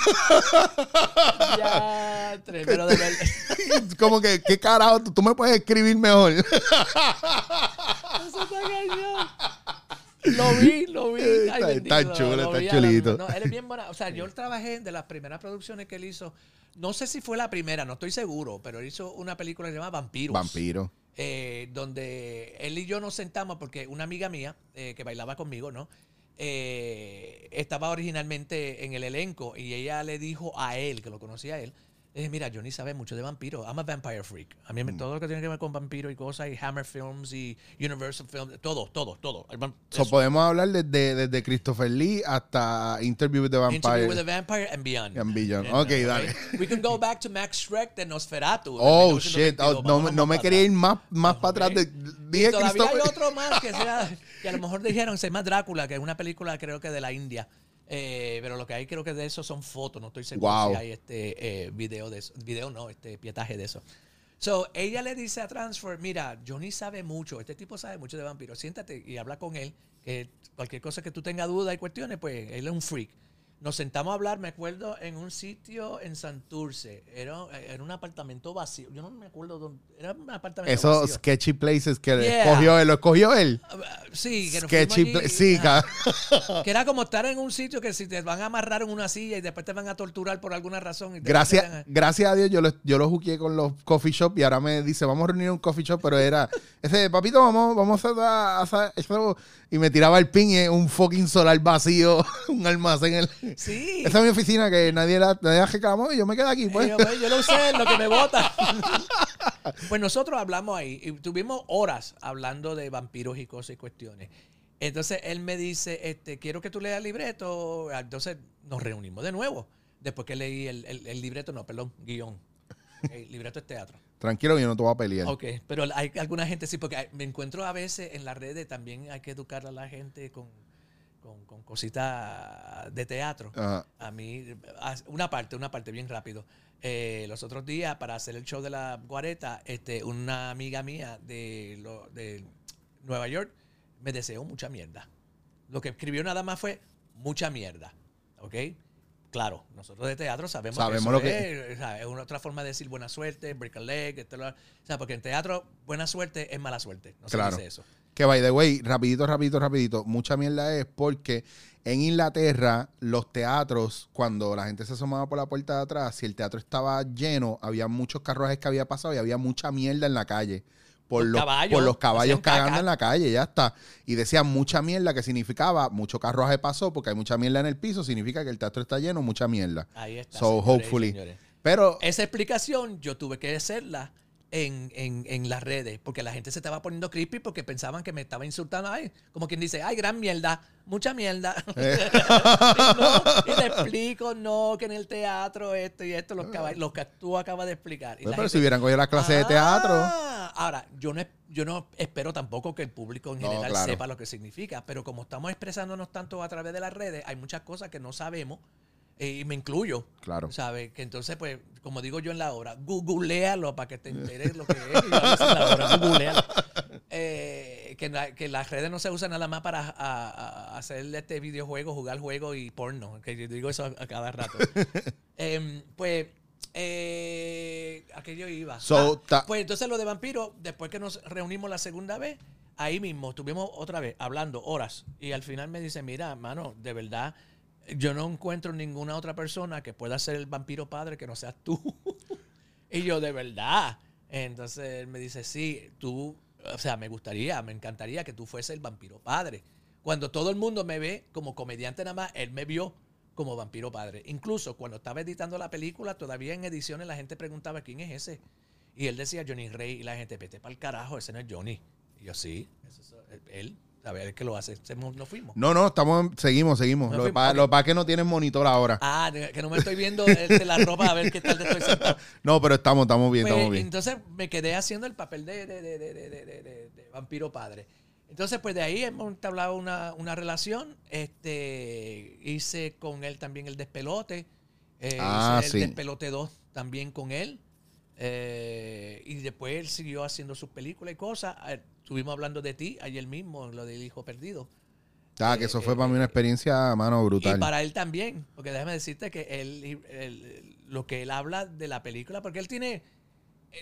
B: Ya, pero de verdad.
A: Como que, ¿qué carajo? Tú, tú me puedes escribir mejor.
B: Eso está cañón. Lo vi, lo vi. Ay,
A: Está-
B: bendito,
A: está chulo,
B: lo
A: está
B: vi
A: chulito.
B: la- No, él es bien buena. O sea, yo trabajé de las primeras producciones que él hizo. No sé si fue la primera, no estoy seguro, pero hizo una película que se llama Vampiros.
A: Vampiro.
B: eh, donde él y yo nos sentamos porque una amiga mía eh, que bailaba conmigo, ¿no? Eh, estaba originalmente en el elenco y ella le dijo a él, que lo conocía a él, dije, mira, Johnny sabe mucho de vampiros. I'm a vampire freak. A mí
A: Mm.
B: todo lo que tiene que ver con vampiros y cosas, y Hammer Films y Universal Films, todo, todo, todo.
A: So, podemos hablar desde, desde Christopher Lee hasta Interview with the Vampire.
B: Interview with a Vampire and Beyond.
A: And Beyond.
B: And,
A: Ok,
B: uh,
A: dale.
B: We can go back to Max Shrek de Nosferatu.
A: Oh,
B: en 1922.
A: shit. Oh, no, no me quería ir más, más para atrás. De,
B: Y
A: dije
B: todavía hay
A: Christopher-
B: otro más que sea, que a lo mejor dijeron, se llama Drácula, que es una película creo que de la India. Eh, pero lo que hay creo que de eso son fotos, no estoy seguro
A: Wow.
B: si hay este eh, video de eso. Video no, este pietaje de eso. So, ella le dice a Transfer, mira, Johnny sabe mucho, este tipo sabe mucho de vampiros, siéntate y habla con él, que cualquier cosa que tú tengas dudas y cuestiones, pues él es un freak. Nos sentamos a hablar, me acuerdo, en un sitio en Santurce. Era, era un apartamento vacío. Yo no me acuerdo dónde. Era un apartamento
A: Esos
B: vacío.
A: sketchy places que
B: Yeah.
A: escogió él. ¿Lo escogió él?
B: Ah, Sí, que nos
A: Sketchy
B: allí,
A: Sí,
B: Que era como estar en un sitio que si te van a amarrar en una silla y después te van a torturar por alguna razón. y
A: Gracias,
B: a-
A: gracias a Dios yo lo, yo lo juqué con los coffee shop y ahora me dice, vamos a reunir un coffee shop, pero era ese, papito, vamos, vamos a hacer eso", y me tiraba el pin y un fucking solar vacío, un almacén. en el-
B: Sí.
A: Esa es mi oficina que nadie la, nadie la reclamó y yo me quedé aquí, pues.
B: Yo, pues, yo lo usé lo que me bota. pues nosotros hablamos ahí y tuvimos horas hablando de vampiros y cosas y cuestiones. Entonces él me dice, este, quiero que tú leas el libreto. Entonces nos reunimos de nuevo. Después que leí el, el- el libreto, no, perdón, guion. El libreto es teatro.
A: Tranquilo, yo no te voy a pelear.
B: Ok, pero hay alguna gente sí, porque me encuentro a veces en las redes, también hay que educar a la gente con, con, con cositas de teatro.
A: Ajá.
B: A mí, a- una parte, una parte bien rápido. Eh, los otros días, para hacer el show de la guareta, este, una amiga mía de, lo- de Nueva York me deseó mucha mierda. Lo que escribió nada más fue mucha mierda. ¿Ok? Claro, nosotros de teatro sabemos,
A: Sabemos lo que-
B: es, o sea, es una otra forma de decir buena suerte, break a leg, esto, lo- o sea, porque en teatro buena suerte es mala suerte. No
A: Claro.
B: se dice eso.
A: Que by the way, rapidito, rapidito, rapidito, mucha mierda es porque en Inglaterra los teatros, cuando la gente se asomaba por la puerta de atrás, si el teatro estaba lleno, había muchos carruajes que había pasado y había mucha mierda en la calle. Por
B: Los
A: los,
B: caballos
A: por los caballos cagando en la calle, ya está. Y decían mucha mierda, que significaba mucho carruaje pasó, porque hay mucha mierda en el piso, significa que el teatro está lleno, mucha mierda.
B: Ahí está.
A: So,
B: señores
A: hopefully.
B: señores.
A: Pero
B: Esa explicación yo tuve que hacerla en, en, en las redes, porque la gente se estaba poniendo creepy porque pensaban que me estaba insultando. Ay, como quien dice, ay, gran mierda, mucha mierda.
A: Eh.
B: y, no, y te explico, no, que en el teatro esto y esto, los, los que tú acabas de explicar. Y la
A: pero
B: gente,
A: si hubieran cogido la clase de teatro.
B: "Ah". Ahora, yo no, yo no espero tampoco que el público en
A: No,
B: general
A: claro.
B: sepa lo que significa, pero como estamos expresándonos tanto a través de las redes, hay muchas cosas que no sabemos, y me incluyo.
A: Claro.
B: ¿Sabes? Que entonces, pues, como digo yo en la obra, googlealo para que te enteres lo que es. y la obra, googlealo. Eh, que, la- que las redes no se usan nada más para a- a- hacer este videojuego, jugar juegos y porno. Que yo digo eso a, a cada rato. Em, pues, eh, ¿a qué yo iba?
A: So,
B: Ah, pues entonces lo de vampiro, después que nos reunimos la segunda vez, ahí mismo estuvimos otra vez hablando horas. Y al final me dice, mira, mano, de verdad, yo no encuentro ninguna otra persona que pueda ser el vampiro padre que no seas tú. y yo, de verdad. Entonces él me dice, sí, tú, o sea, me gustaría, me encantaría que tú fueses el vampiro padre. Cuando todo el mundo me ve como comediante nada más, él me vio como vampiro padre. Incluso cuando estaba editando la película, todavía en ediciones la gente preguntaba quién es ese. Y él decía Johnny Rey y la gente, vete para el carajo, ese no es Johnny. Y yo, sí, ese es él, a ver, que lo hace. Nos fuimos.
A: No, no, estamos, seguimos, seguimos.
B: No
A: Lo que lo que no tienes monitor ahora.
B: Ah, que no me estoy viendo este, la ropa a ver qué tal te estoy sentado.
A: No, pero estamos, estamos bien,
B: Pues,
A: estamos bien.
B: Entonces me quedé haciendo el papel de, de- de- de- de- de- de- de- de vampiro padre. Entonces, pues de ahí hemos entablado una, una relación. Este, hice con él también el despelote. eh,
A: Ah,
B: hice
A: sí.
B: el despelote 2 también con él. eh, y después él siguió haciendo sus películas y cosas. Eh, Estuvimos hablando de ti ayer mismo, lo del hijo perdido.
A: Ah, que eso
B: eh,
A: fue para mí
B: eh,
A: una experiencia, mano, brutal.
B: Y para él también, porque déjame decirte que él, él- lo que él habla de la película, porque él tiene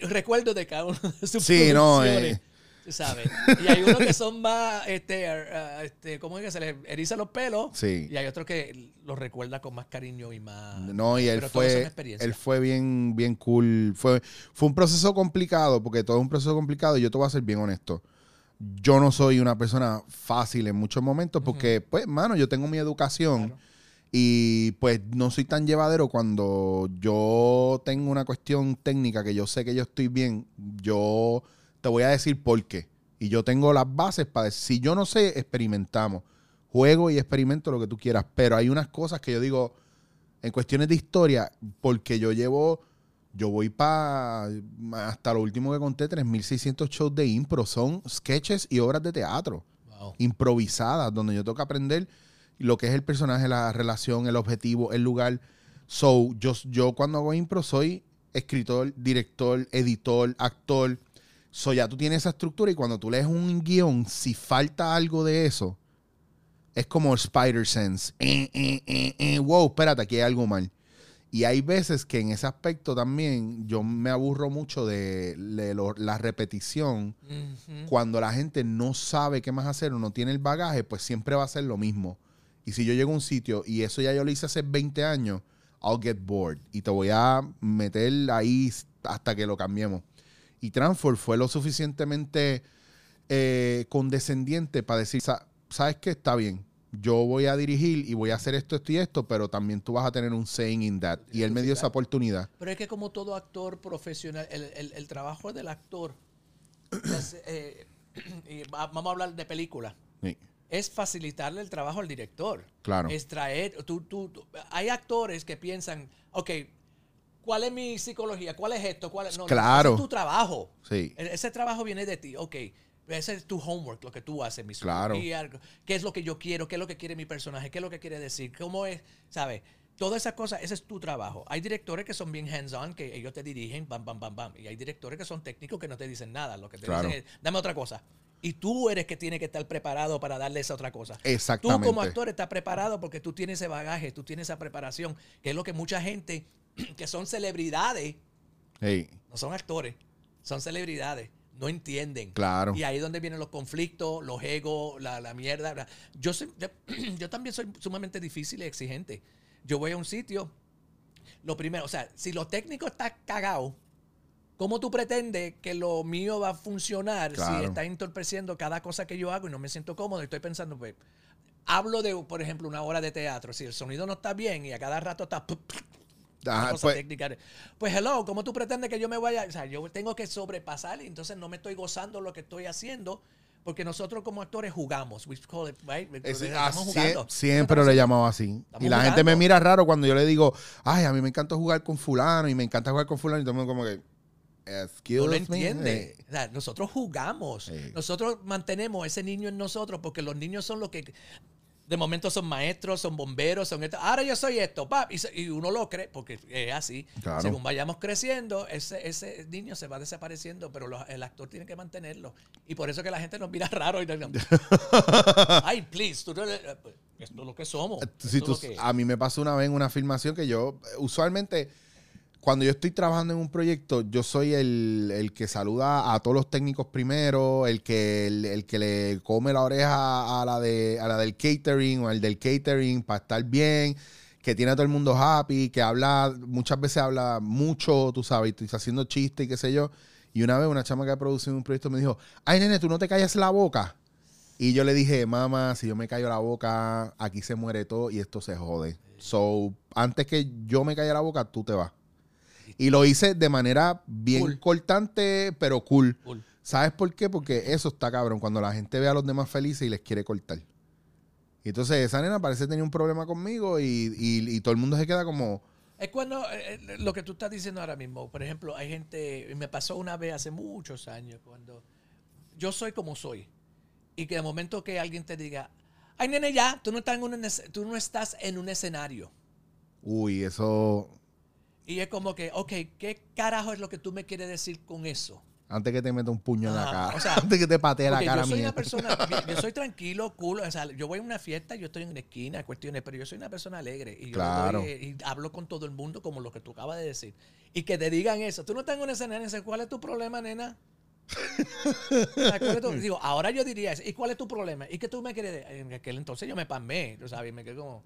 B: recuerdos de cada uno de sus
A: Sí, no, eh.
B: ¿sabes? Y hay unos que son más, este, ah, este, ¿cómo es que se les eriza los pelos?
A: Sí.
B: Y hay otros que los recuerda con más cariño y más...
A: No, y él
B: pero
A: fue, él fue bien, bien cool. Fue, fue un proceso complicado, porque todo es un proceso complicado. Y yo te voy a ser bien honesto. Yo no soy una persona fácil en muchos momentos, porque, pues, mano, yo tengo mi educación.
B: Claro.
A: Y pues no soy tan llevadero cuando yo tengo una cuestión técnica que yo sé que yo estoy bien, yo te voy a decir por qué. Y yo tengo las bases para decir, si yo no sé, experimentamos. Juego y experimento lo que tú quieras, pero hay unas cosas que yo digo, en cuestiones de historia, porque yo llevo, yo voy para, hasta lo último que conté, 3.600 shows de impro, son sketches y obras de teatro
B: Wow.
A: improvisadas, donde yo tengo que aprender lo que es el personaje, la relación, el objetivo, el lugar. So, yo, yo cuando hago impro soy escritor, director, editor, actor. So, ya tú tienes esa estructura y cuando tú lees un guion, si falta algo de eso, es como Spider Sense. Eh, eh, eh, eh, wow, espérate, aquí hay algo mal. Y hay veces que en ese aspecto también yo me aburro mucho de, de lo- la repetición cuando la gente no sabe qué más hacer o no tiene el bagaje, pues siempre va a ser lo mismo. Y si yo llego a un sitio y eso ya yo lo hice hace 20 años, I'll get bored. Y te voy a meter ahí hasta que lo cambiemos. Y Transform fue lo suficientemente eh, condescendiente para decir, "Sa- ¿sabes qué? Está bien. Yo voy a dirigir y voy a hacer esto, esto y esto, pero también tú vas a tener un saying in that. Y él me dio esa oportunidad.
B: Pero es que como todo actor profesional, el, el- el trabajo del actor, es, eh, y vamos a hablar de películas,
A: Sí.
B: es facilitarle el trabajo al director.
A: Claro.
B: Es traer, tú, tú, tú- hay actores que piensan, ok, ¿cuál es mi psicología? ¿Cuál es esto? ¿Cuál es? No, no,
A: Claro.
B: ese es tu trabajo.
A: Sí.
B: E- Ese trabajo viene de ti, ok. Ese es tu homework, lo que tú haces, mi
A: Claro.
B: qué es lo que yo quiero, qué es lo que quiere mi personaje, qué es lo que quiere decir, cómo es, ¿sabes? Todas esas cosas, ese es tu trabajo. Hay directores que son bien hands-on, que ellos te dirigen, bam, bam, bam, bam. Y hay directores que son técnicos que no te dicen nada. Lo que te
A: Claro.
B: dicen es, dame otra cosa. Y tú eres que tiene que estar preparado para darle esa otra cosa.
A: Exactamente.
B: Tú como actor estás preparado porque tú tienes ese bagaje, tú tienes esa preparación, que es lo que mucha gente que son celebridades,
A: Ey,
B: no son actores, son celebridades, no entienden.
A: Claro.
B: Y ahí es donde vienen los conflictos, los egos, la, la mierda. Yo, soy- yo, yo también soy sumamente difícil y exigente. Yo voy a un sitio, lo primero, o sea, si lo técnico está cagado, ¿cómo tú pretendes que lo mío va a funcionar
A: Claro.
B: si está entorpeciendo cada cosa que yo hago y no me siento cómodo? Y estoy pensando, pues, hablo de, por ejemplo, una hora de teatro. Si el sonido no está bien y a cada rato está...
A: ajá,
B: cosa
A: pues,
B: técnica. Pues hello, ¿cómo tú pretendes que yo me vaya? O sea, yo tengo que sobrepasar y entonces no me estoy gozando lo que estoy haciendo porque nosotros como actores jugamos. We call it, right?
A: es-
B: Estamos jugando.
A: sie- siempre lo he llamado así.
B: Estamos
A: Y la gente me mira raro cuando yo le digo, ay, a mí me encanta jugar con fulano y me encanta jugar con fulano y todo el mundo como que, excuse
B: No lo
A: me".
B: entiende. O sea, nosotros jugamos. Nosotros mantenemos ese niño en nosotros porque los niños son los que de momento son maestros, son bomberos, son esto. Ahora yo soy esto, pap. Y, y uno lo cree porque es así.
A: Claro.
B: Según vayamos creciendo, ese, ese niño se va desapareciendo, pero los- el actor tiene que mantenerlo. Y por eso que la gente nos mira raro. Y, Ay, please, tú no eres- esto es lo que somos. esto
A: Si tú-
B: lo que-
A: a mí me pasó una vez en una filmación que yo, eh, usualmente, cuando yo estoy trabajando en un proyecto, yo soy el, el que saluda a todos los técnicos primero, el que, el, que le come la oreja a la, de, a la del catering o al del catering para estar bien, que tiene a todo el mundo happy, que habla, muchas veces habla mucho, tú sabes, y está haciendo chistes y qué sé yo. Y una vez una chama que ha producido un proyecto me dijo, ay nene, tú no te callas la boca. Y yo le dije, mamá, si yo me callo la boca, aquí se muere todo y esto se jode. So, antes que yo me calle la boca, tú te vas. Y lo hice de manera bien
B: Cool.
A: cortante, pero cool.
B: Cool.
A: ¿Sabes por qué? Porque eso está cabrón. Cuando la gente ve a los demás felices y les quiere cortar. Y entonces esa nena parece tener un problema conmigo y, y- y todo el mundo se queda como...
B: Es cuando eh, eh, lo que tú estás diciendo ahora mismo. Por ejemplo, hay gente, me pasó una vez hace muchos años, cuando yo soy como soy. Y que de momento que alguien te diga, ay nene, ya, tú no estás en un, tú no estás en un escenario.
A: Uy, eso...
B: Y es como que, ok, ¿qué carajo es lo que tú me quieres decir con eso?
A: Antes que te meta un puño en la cara.
B: o sea,
A: antes que te patee la cara
B: yo soy
A: mía.
B: una persona, yo soy tranquilo, cool. O sea, yo voy a una fiesta, yo estoy en una esquina, cuestiones, pero yo soy una persona alegre. Y yo
A: Claro.
B: doy, eh, y hablo con todo el mundo como lo que tú acabas de decir. Y que te digan eso. Tú no estás en una y dices, ¿cuál es tu problema, nena? O sea, ¿cuál es tu- Digo, ahora yo diría eso. ¿Y cuál es tu problema? ¿Y qué tú me quieres? de-?" En aquel entonces yo me pasmé, sabes, me quedé como...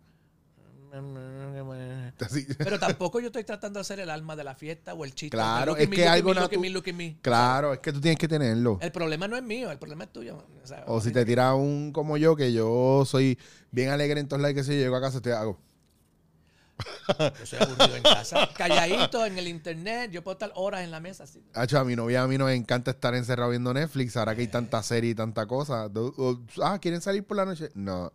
A: Así-
B: Pero tampoco yo estoy tratando de ser el alma de la fiesta o el chiste.
A: Claro, es
B: me,
A: que algo
B: me, me.
A: Claro, es que tú tienes que tenerlo.
B: El problema no es mío, el problema es tuyo. O, sea,
A: O si te tiras un como yo, que yo soy bien alegre en todos lados, que si yo llego a casa te hago.
B: Yo soy aburrido en casa. Calladito en el internet. Yo puedo estar horas en la mesa así.
A: Hacho, a mi novia a mí nos encanta estar encerrado viendo Netflix, ahora que hay tanta serie y tanta cosa. Ah, ¿quieren salir por la noche? No.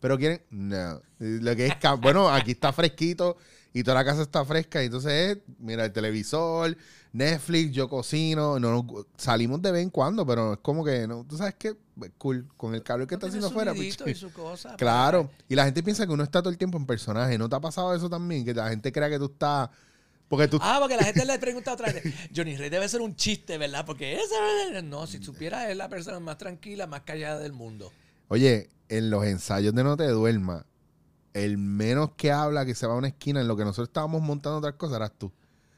A: ¿Pero quieren? No. Lo que es bueno, aquí está fresquito y toda la casa está fresca. Y entonces es, mira, el televisor, Netflix, yo cocino. No, nos- salimos de vez en cuando, pero es como que, no, tú sabes qué, cool. Con el calor que está haciendo afuera. pues,
B: y su cosa,
A: Claro. Y la gente piensa que uno está todo el tiempo en personaje. ¿No te ha pasado eso también? Que la gente crea que tú estás... Porque tú...
B: Ah, porque la gente le pregunta otra vez. Johnny Rey debe ser un chiste, ¿verdad? Porque esa. No, si supiera, es la persona más tranquila, más callada del mundo.
A: Oye, en los ensayos de No Te Duerma, el menos que habla que se va a una esquina en lo que nosotros estábamos montando otras cosas eras tú.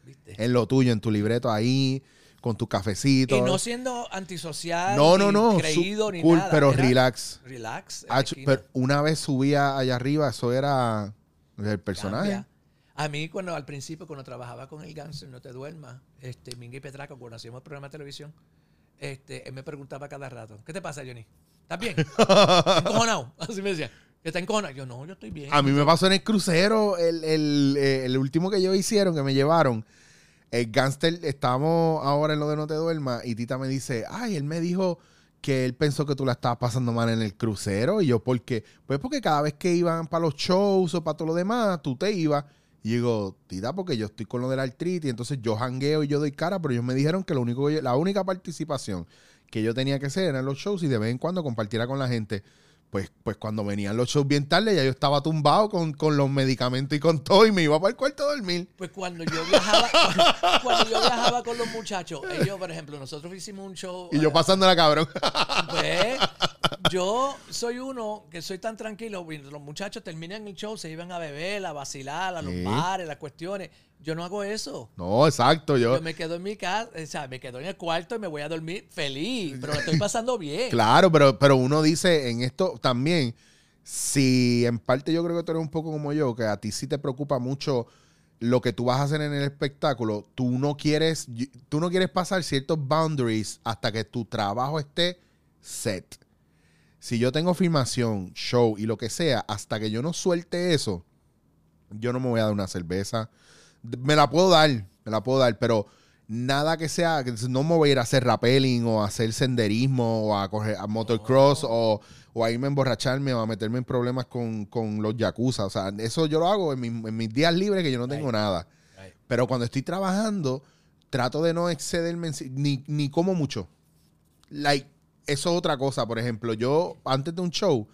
B: ¿Viste?
A: En lo tuyo, en tu libreto ahí, con tu cafecito.
B: Y no siendo antisocial,
A: no, no,
B: ni
A: no,
B: creído,
A: su-
B: ni
A: cool,
B: nada.
A: pero
B: Era
A: relax.
B: Relax.
A: pero una vez subía allá arriba, eso era el personaje.
B: Cambia. A mí, cuando al principio, cuando trabajaba con el Ganser, no te duermas, este, Minga y Petraco, cuando hacíamos el programa de televisión, este, él me preguntaba cada rato, ¿qué te pasa, Johnny? ¿Estás bien? ¿Estás encojonado? Así me decía. ¿Que está encojonado? Yo, no, yo estoy bien.
A: A mí me pasó en el crucero, el, el, eh, el último que ellos hicieron, que me llevaron. El gangster, estábamos ahora en lo de No Te Duermas, y Tita me dice, ay, él me dijo que él pensó que tú la estabas pasando mal en el crucero. Y yo, ¿por qué? Pues porque cada vez que iban para los shows o para todo lo demás, tú te ibas. Y digo, tita, porque yo estoy con lo del artritis, entonces yo jangueo y yo doy cara, pero ellos me dijeron que lo único que yo- la única participación que yo tenía que hacer era en los shows y de vez en cuando compartiera con la gente. Pues, pues cuando venían los shows bien tarde, ya yo estaba tumbado con, con los medicamentos y con todo y me iba para el cuarto a dormir.
B: Pues cuando yo viajaba, cuando yo viajaba con los muchachos, ellos, por ejemplo, nosotros hicimos un show.
A: Y yo
B: eh,
A: pasándola cabrón.
B: Pues, yo soy uno que soy tan tranquilo. Los muchachos terminan el show, se iban a beber, a vacilar, a los
A: Sí.
B: bares, las cuestiones. Yo no hago eso.
A: no, exacto, yo.
B: Yo me quedo en mi casa, o sea, me quedo en el cuarto y me voy a dormir feliz, pero lo estoy pasando bien.
A: Claro, pero, pero uno dice en esto también, si en parte yo creo que tú eres un poco como yo, que a ti sí te preocupa mucho lo que tú vas a hacer en el espectáculo, tú no quieres, tú no quieres pasar ciertos boundaries hasta que tu trabajo esté set. Si yo tengo filmación, show y lo que sea, hasta que yo no suelte eso, yo no me voy a dar una cerveza. Me la puedo dar, me la puedo dar, pero nada que sea, no me voy a ir a hacer rappelling o a hacer senderismo o a correr a motocross o, o a irme a emborracharme o a meterme en problemas con, con los yakuza. O sea, eso yo lo hago en, mi- en mis días libres que yo no tengo
B: Right.
A: nada.
B: Right.
A: Pero cuando estoy trabajando, trato de no excederme ni, ni como mucho. Like, eso es otra cosa. Por ejemplo, yo antes de un show,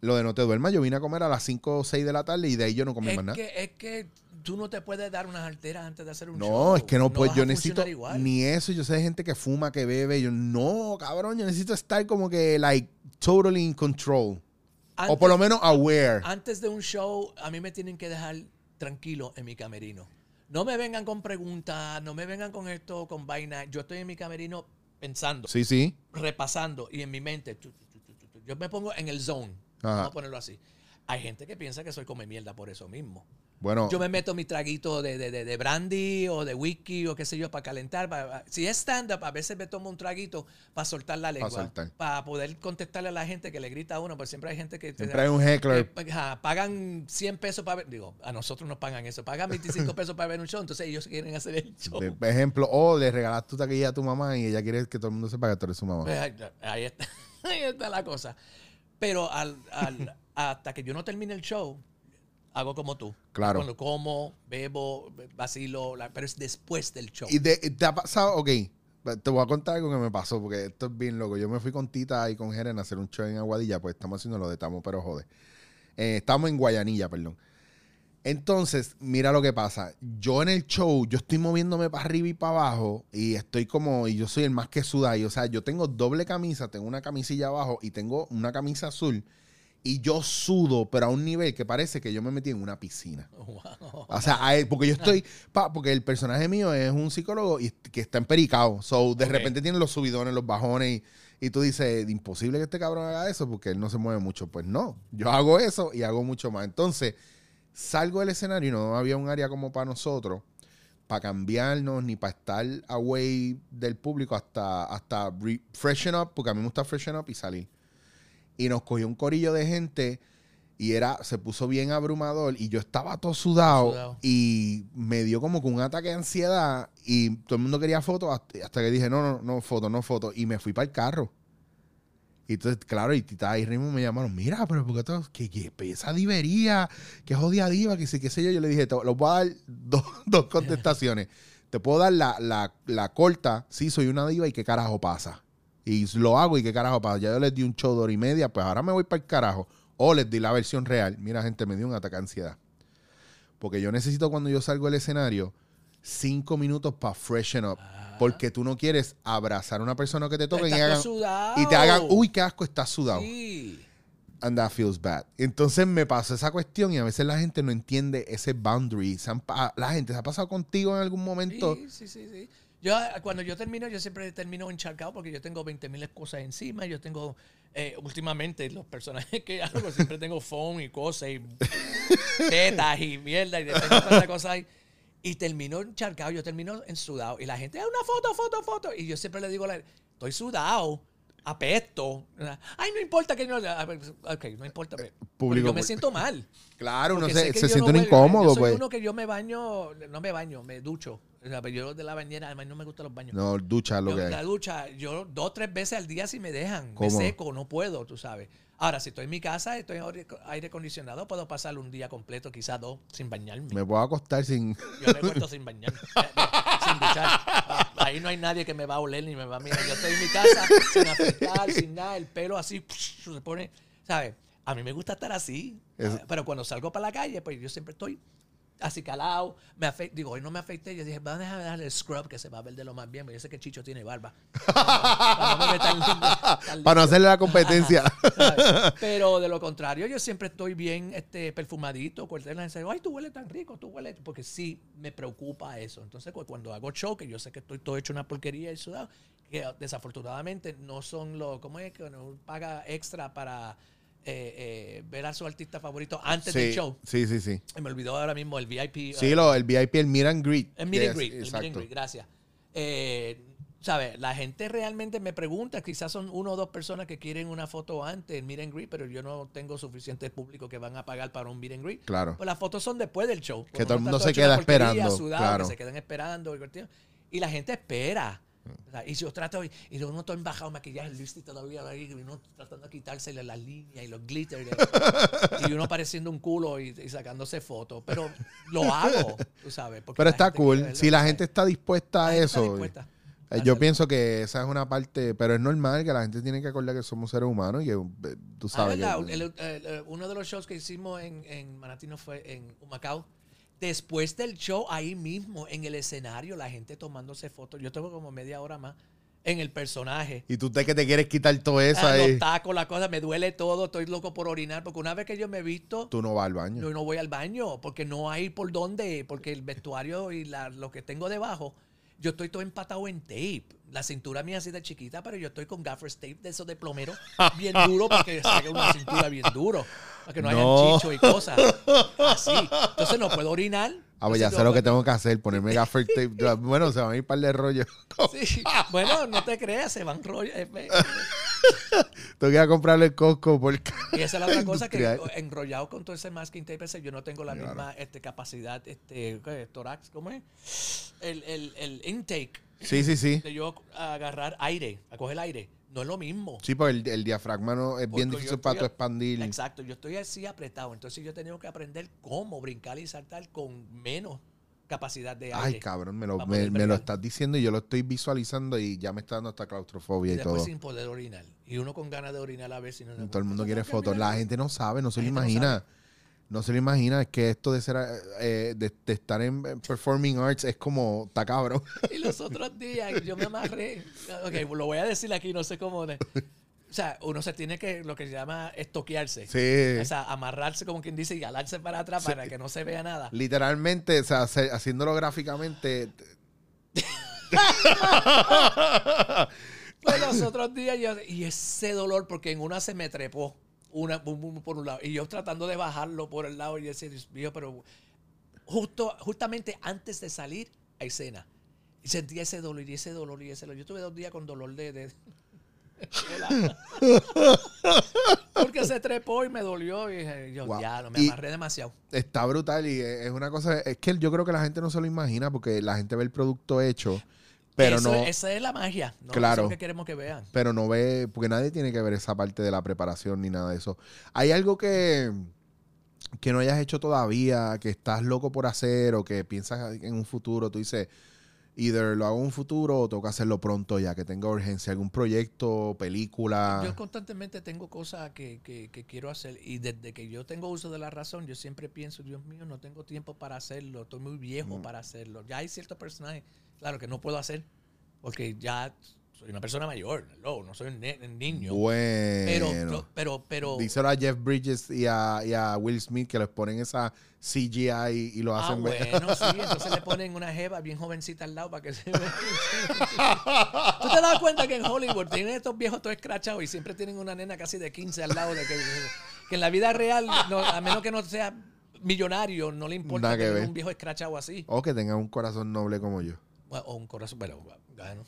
A: lo de no te duermas, yo vine a comer a las 5 o 6 de la tarde y de ahí yo no comí
B: Es
A: más nada.
B: que, es que tú no te puedes dar unas alteras antes de hacer un show.
A: No, es que no, pues
B: vas
A: yo necesito
B: igual.
A: ni eso. Yo sé de gente que fuma, que bebe. Yo no, cabrón, yo necesito estar como que, like, totally in control. o por lo menos aware.
B: Antes de un show, a mí me tienen que dejar tranquilo en mi camerino. No me vengan con preguntas, no me vengan con esto, con vaina. Yo estoy en mi camerino pensando,
A: Sí, sí.
B: repasando y en mi mente. tu, tu, tu. Yo me pongo en el zone.
A: Ajá.
B: Vamos a ponerlo así. Hay gente que piensa que soy come mierda por eso mismo.
A: Bueno,
B: Yo me meto mi traguito de, de, de, de brandy o de whisky o qué sé yo para calentar. para- si es stand-up, a veces me tomo un traguito para soltar la lengua.
A: soltar.
B: Para poder contestarle a la gente que le grita a uno, porque siempre hay gente que... te-
A: siempre hay un heckler.
B: que, pagan 100 pesos para ver, digo, a nosotros nos pagan eso, pagan 25 pesos para ver un show, entonces ellos quieren hacer el show.
A: Por ejemplo, o le regalas tu taquilla a tu mamá y ella quiere que todo el mundo sepa que tú eres su mamá.
B: Pues ahí, ahí está, ahí está la cosa. Pero al- al- hasta que yo no termine el show, hago como tú.
A: Claro.
B: Cuando como, bebo, vacilo, la- pero es después del show.
A: Y de- te ha pasado, ok, te voy a contar algo que me pasó, porque esto es bien loco. Yo me fui con Tita y con Jeren a hacer un show en Aguadilla, pues estamos haciendo lo de Tamo, pero jode. Eh, estamos en Guayanilla, perdón. Entonces, mira lo que pasa. Yo en el show, yo estoy moviéndome para arriba y para abajo y estoy como, y yo soy el más que suda. Y, o sea, yo tengo doble camisa, tengo una camisilla abajo y tengo una camisa azul. Y yo sudo, pero a un nivel que parece que yo me metí en una piscina.
B: Wow.
A: O sea, a él- porque yo estoy. pa- porque el personaje mío es un psicólogo y que está empericado. So, de repente tiene los subidones, los bajones. Y, y tú dices, imposible que este cabrón haga eso porque él no se mueve mucho. Pues no, yo hago eso y hago mucho más. Entonces, salgo del escenario y no había un área como para nosotros, para cambiarnos ni para estar away del público hasta, hasta re- freshen up, porque a mí me gusta freshen up y salir. Y nos cogió un corillo de gente y era, se puso bien abrumador y yo estaba todo sudado,
B: Sudado.
A: y me dio como que un ataque de ansiedad y todo el mundo quería fotos hasta, hasta que dije, no, no, no, foto, no foto. Y me fui para el carro. Y entonces, claro, y Tita y Rimo me llamaron, mira, pero ¿por qué todo? ¿Qué, qué esa divería? ¿Qué jodida diva? Que sí, qué sé yo. Yo le dije, te los voy a dar dos, dos contestaciones. Te puedo dar la, la, la corta, sí, soy una diva y qué carajo pasa. Y lo hago y qué carajo pasa. Ya yo les di un show de hora y media, pues ahora me voy para el carajo. O les di la versión real. Mira, gente, me dio un ataque de ansiedad. Porque yo necesito cuando yo salgo del escenario cinco minutos para freshen up. Porque tú no quieres abrazar a una persona que te toque y, hagan- y te hagan, uy, qué asco, estás sudado.
B: Sí.
A: And that feels bad. Entonces me pasó esa cuestión y a veces la gente no entiende ese boundary. La gente se ha pasado contigo en algún momento.
B: Sí, sí, sí, sí. Yo, eh, cuando yo termino, yo siempre termino encharcado porque yo tengo 20 mil cosas encima. Yo tengo, eh, últimamente, los personajes que hago, siempre tengo phone y cosas y tetas y mierda y de tantas cosas ahí. Y termino encharcado, yo termino ensudado. Y la gente, "Ah, una foto, foto, foto. Y yo siempre le digo, estoy sudado, apesto. Ay, no importa que no. a ver, Ok, no importa. Pero
A: Público,
B: yo me
A: pues.
B: siento mal.
A: Claro, uno se, se siente
B: no
A: incómodo,
B: Yo soy
A: pues.
B: uno que yo me baño, no me baño, me ducho. O sea, pero yo de la bañera, además no me gustan los baños.
A: No, ducha es lo
B: Yo,
A: que
B: la
A: hay.
B: ducha, yo dos, tres veces al día si me dejan.
A: ¿Cómo?
B: Me seco, no puedo, tú sabes. Ahora, si estoy en mi casa, estoy en aire- acondicionado, puedo pasar un día completo, quizás dos, sin bañarme.
A: Me puedo acostar sin.
B: Yo me acuesto sin bañarme, sin duchar. Ah, Ahí no hay nadie que me va a oler ni me va a mirar. Yo estoy en mi casa sin afectar, sin nada, el pelo así se pone, ¿sabes? A mí me gusta estar así, ¿sabes? pero cuando salgo para la calle, pues yo siempre estoy así calado, me afe- digo, hoy no me afeité, yo dije, van a dejar darle el scrub que se va a ver de lo más bien, porque yo sé que Chicho tiene barba. Para no me ver tan lindo, tan
A: Para no
B: lindo.
A: hacerle la competencia.
B: Pero de lo contrario, yo siempre estoy bien este, perfumadito. Dice, ay, tú hueles tan rico, tú hueles. Porque sí me preocupa eso. Entonces, cu- cuando hago show, que yo sé que estoy todo hecho una porquería y sudado, que desafortunadamente no son los. ¿Cómo es que uno paga extra para eh, eh, ver a su artista favorito antes del show?
A: sí, sí, sí.
B: Y me olvidó ahora mismo el VIP.
A: Sí,
B: eh,
A: lo, el VIP, el meet and greet.
B: el meet and greet, el meet and
A: exacto.
B: greet, gracias. Eh, ¿Sabe? La gente realmente me pregunta, quizás son uno o dos personas que quieren una foto antes del meet and greet, pero yo no tengo suficiente público que van a pagar para un meet and greet.
A: Claro.
B: Pues las fotos son después del show.
A: Que todo el mundo se queda esperando,
B: sudado,
A: claro.
B: que se quedan esperando. Y la gente espera. O sea, y si yo trato, y, y uno está embajado, maquillaje, el lipstick todavía y uno tratando de quitársele las líneas y los glitters, y, y uno pareciendo un culo y, y sacándose fotos. Pero lo hago, tú sabes.
A: Pero está cool.
B: verlo,
A: Si la gente está dispuesta a eso.
B: dispuesta a
A: eh, Yo pienso que esa es una parte, pero es normal que la gente tiene que acordar que somos seres humanos y que eh, tú
B: Ah,
A: sabes
B: verdad,
A: que...
B: el- el- el- uno de los shows que hicimos en, en Manatino fue en Humacao. Después del show, ahí mismo, en el escenario, la gente tomándose fotos. Yo tengo como media hora más en el personaje.
A: Y tú te que te quieres quitar todo eso
B: Ah,
A: ahí.
B: los tacos, la cosa, me duele todo, estoy loco por orinar, porque una vez que yo me he visto,
A: Tú no vas al baño.
B: yo no voy al baño, porque no hay por dónde, porque el vestuario y la- lo que tengo debajo, yo estoy todo empatado en tape. La cintura mía así de chiquita, pero yo estoy con gaffer's tape de esos de plomero, bien duro, porque saque una cintura bien duro, para que no,
A: No.
B: haya chicho y cosas. Así. Entonces no puedo orinar.
A: Ah, pues ya sé lo que tengo que hacer, ponerme gaffer tape. Bueno, se van a ir par de rollos.
B: Sí. Bueno, no te creas, se van rollos.
A: Tengo que ir a comprarle el Costco por
B: Y esa es la otra cosa que enrollado con todo ese masking tape ese, yo no tengo la misma este, capacidad, este, ¿qué? Torax, ¿cómo es? El, el, el intake
A: Sí, sí, sí.
B: de yo agarrar aire, a coger aire, no es lo mismo.
A: Sí, porque el, el diafragma no, es bien
B: Porque
A: difícil para tu expandir.
B: Exacto, yo estoy así apretado, entonces yo he tenido que aprender cómo brincar y saltar con menos capacidad de aire.
A: Ay, cabrón, me lo, me, lo estás diciendo y yo lo estoy visualizando y ya me está dando hasta claustrofobia
B: y
A: y,
B: después
A: todo.
B: sin poder orinar. Y uno con ganas de orinar a ver si no...
A: Todo el mundo quiere fotos. La gente no sabe, no se lo
B: no
A: imagina. No se lo imagina. Es que esto de ser eh, de, de estar en en performing arts es como está cabrón.
B: Y los otros días yo me amarré. Ok, lo voy a decir aquí, no sé cómo. de- o sea, uno se tiene que, lo que se llama estoquearse.
A: Sí.
B: O sea, amarrarse, como quien dice, y jalarse para atrás para que no se vea nada.
A: Literalmente, o sea, haciéndolo gráficamente.
B: Pues los otros días yo, y ese dolor, porque en una se me trepó, una por un lado, y yo tratando de bajarlo por el lado, y decía, Dios mío, pero justo, justamente antes de salir a escena, y sentía ese dolor, y ese dolor, y ese dolor. Yo tuve dos días con dolor de... porque se trepó y me dolió, y dije, yo,
A: Wow.
B: ya, no me
A: Y-
B: amarré demasiado.
A: Está brutal y es una cosa. Es que yo creo que la gente no se lo imagina porque la gente ve el producto hecho, pero
B: Eso-
A: no.
B: Esa es la magia, ¿no? Eso
A: Claro.
B: es lo que queremos que vean.
A: pero no ve, porque nadie tiene que ver esa parte de la preparación ni nada de eso. ¿Hay algo que, que no hayas hecho todavía, que estás loco por hacer o que piensas en un futuro? Tú dices, either lo hago en un futuro o tengo que hacerlo pronto ya, que tenga urgencia, algún proyecto, película.
B: Yo constantemente tengo cosas que, que- que quiero hacer y desde que yo tengo uso de la razón, yo siempre pienso, Dios mío, no tengo tiempo para hacerlo, estoy muy viejo
A: Mm.
B: para hacerlo. Ya hay ciertos personajes, claro, que no puedo hacer porque ya soy una persona mayor, no, no soy un niño.
A: Bueno.
B: Pero, pero, pero,
A: Díselo a Jeff Bridges y a, y a Will Smith que les ponen esa CGI y, lo
B: Ah,
A: hacen ver.
B: bueno, sí, entonces le ponen una jeva bien jovencita al lado para que se vea. ¿Tú te das cuenta que en Hollywood tienen estos viejos todos escrachados y siempre tienen una nena casi de 15 al lado de que, que en la vida real, no, a menos que no sea millonario, no le importa
A: Nada
B: tener un viejo escrachado así.
A: O que tengan un corazón noble como yo.
B: O un corazón, pero bueno,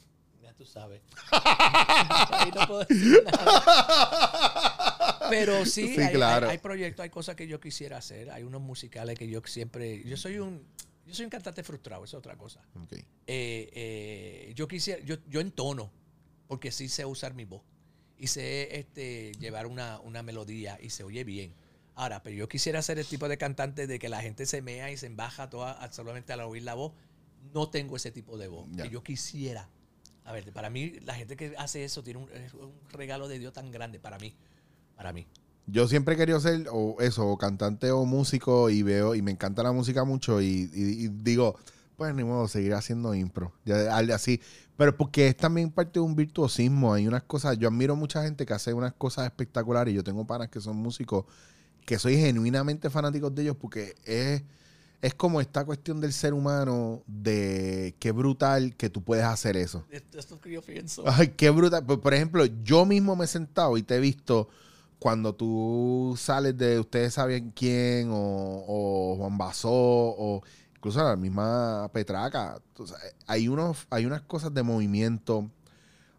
B: tú sabes. Ahí no puedo decir nada. Pero sí,
A: Sí,
B: hay,
A: claro.
B: hay- hay proyectos, hay cosas que yo quisiera hacer. Hay unos musicales que yo siempre. Yo soy un. Yo soy un cantante frustrado, eso es otra cosa.
A: Ok.
B: Eh, eh, yo quisiera, yo, yo entono, porque sí sé usar mi voz. Y sé este, llevar una, una melodía y se oye bien. Ahora, pero yo quisiera ser el tipo de cantante de que la gente se mea y se embaja toda, solamente al oír la voz. No tengo ese tipo de voz. Que yo quisiera. A ver, para mí, la gente que hace eso tiene un, regalo de Dios tan grande para mí. Para mí.
A: Yo siempre he querido ser o eso, o cantante o músico y veo, y me encanta la música mucho y, digo, pues ni modo, seguir haciendo impro. Ya, así. Pero porque es también parte de un virtuosismo. Hay unas cosas, yo admiro mucha gente que hace unas cosas espectaculares. y Yo tengo panas que son músicos que soy genuinamente fanáticos de ellos porque es, es como esta cuestión del ser humano de qué brutal que tú puedes hacer eso.
B: Esto es lo que yo pienso.
A: Ay, qué brutal. Por, ejemplo, yo mismo me he sentado y te he visto cuando tú sales de ustedes saben quién o, o Juan Basó o incluso la misma Petraca. Hay, unos, hay unas cosas de movimiento,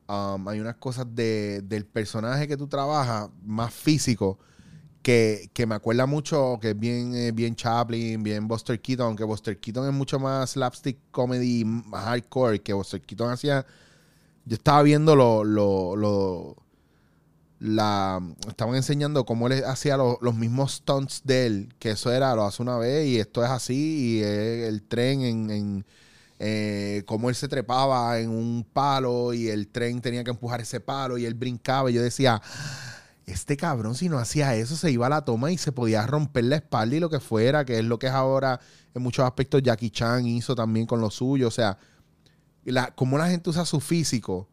A: um, hay unas cosas de, del personaje que tú trabajas más físico que, que me acuerda mucho que es bien, eh, bien Chaplin, bien Buster Keaton, aunque Buster Keaton es mucho más slapstick comedy, más hardcore que Buster Keaton hacía. Yo estaba viendo lo, lo, lo- la estaban enseñando cómo él hacía lo- los mismos stunts de él, que eso era, lo hace una vez y esto es así, y es el tren en, en eh, cómo él se trepaba en un palo y el tren tenía que empujar ese palo y él brincaba y yo decía, este cabrón si no hacía eso se iba a la toma y se podía romper la espalda y lo que fuera, que es lo que es ahora en muchos aspectos Jackie Chan hizo también con lo suyo, o sea, la, cómo la gente usa su físico,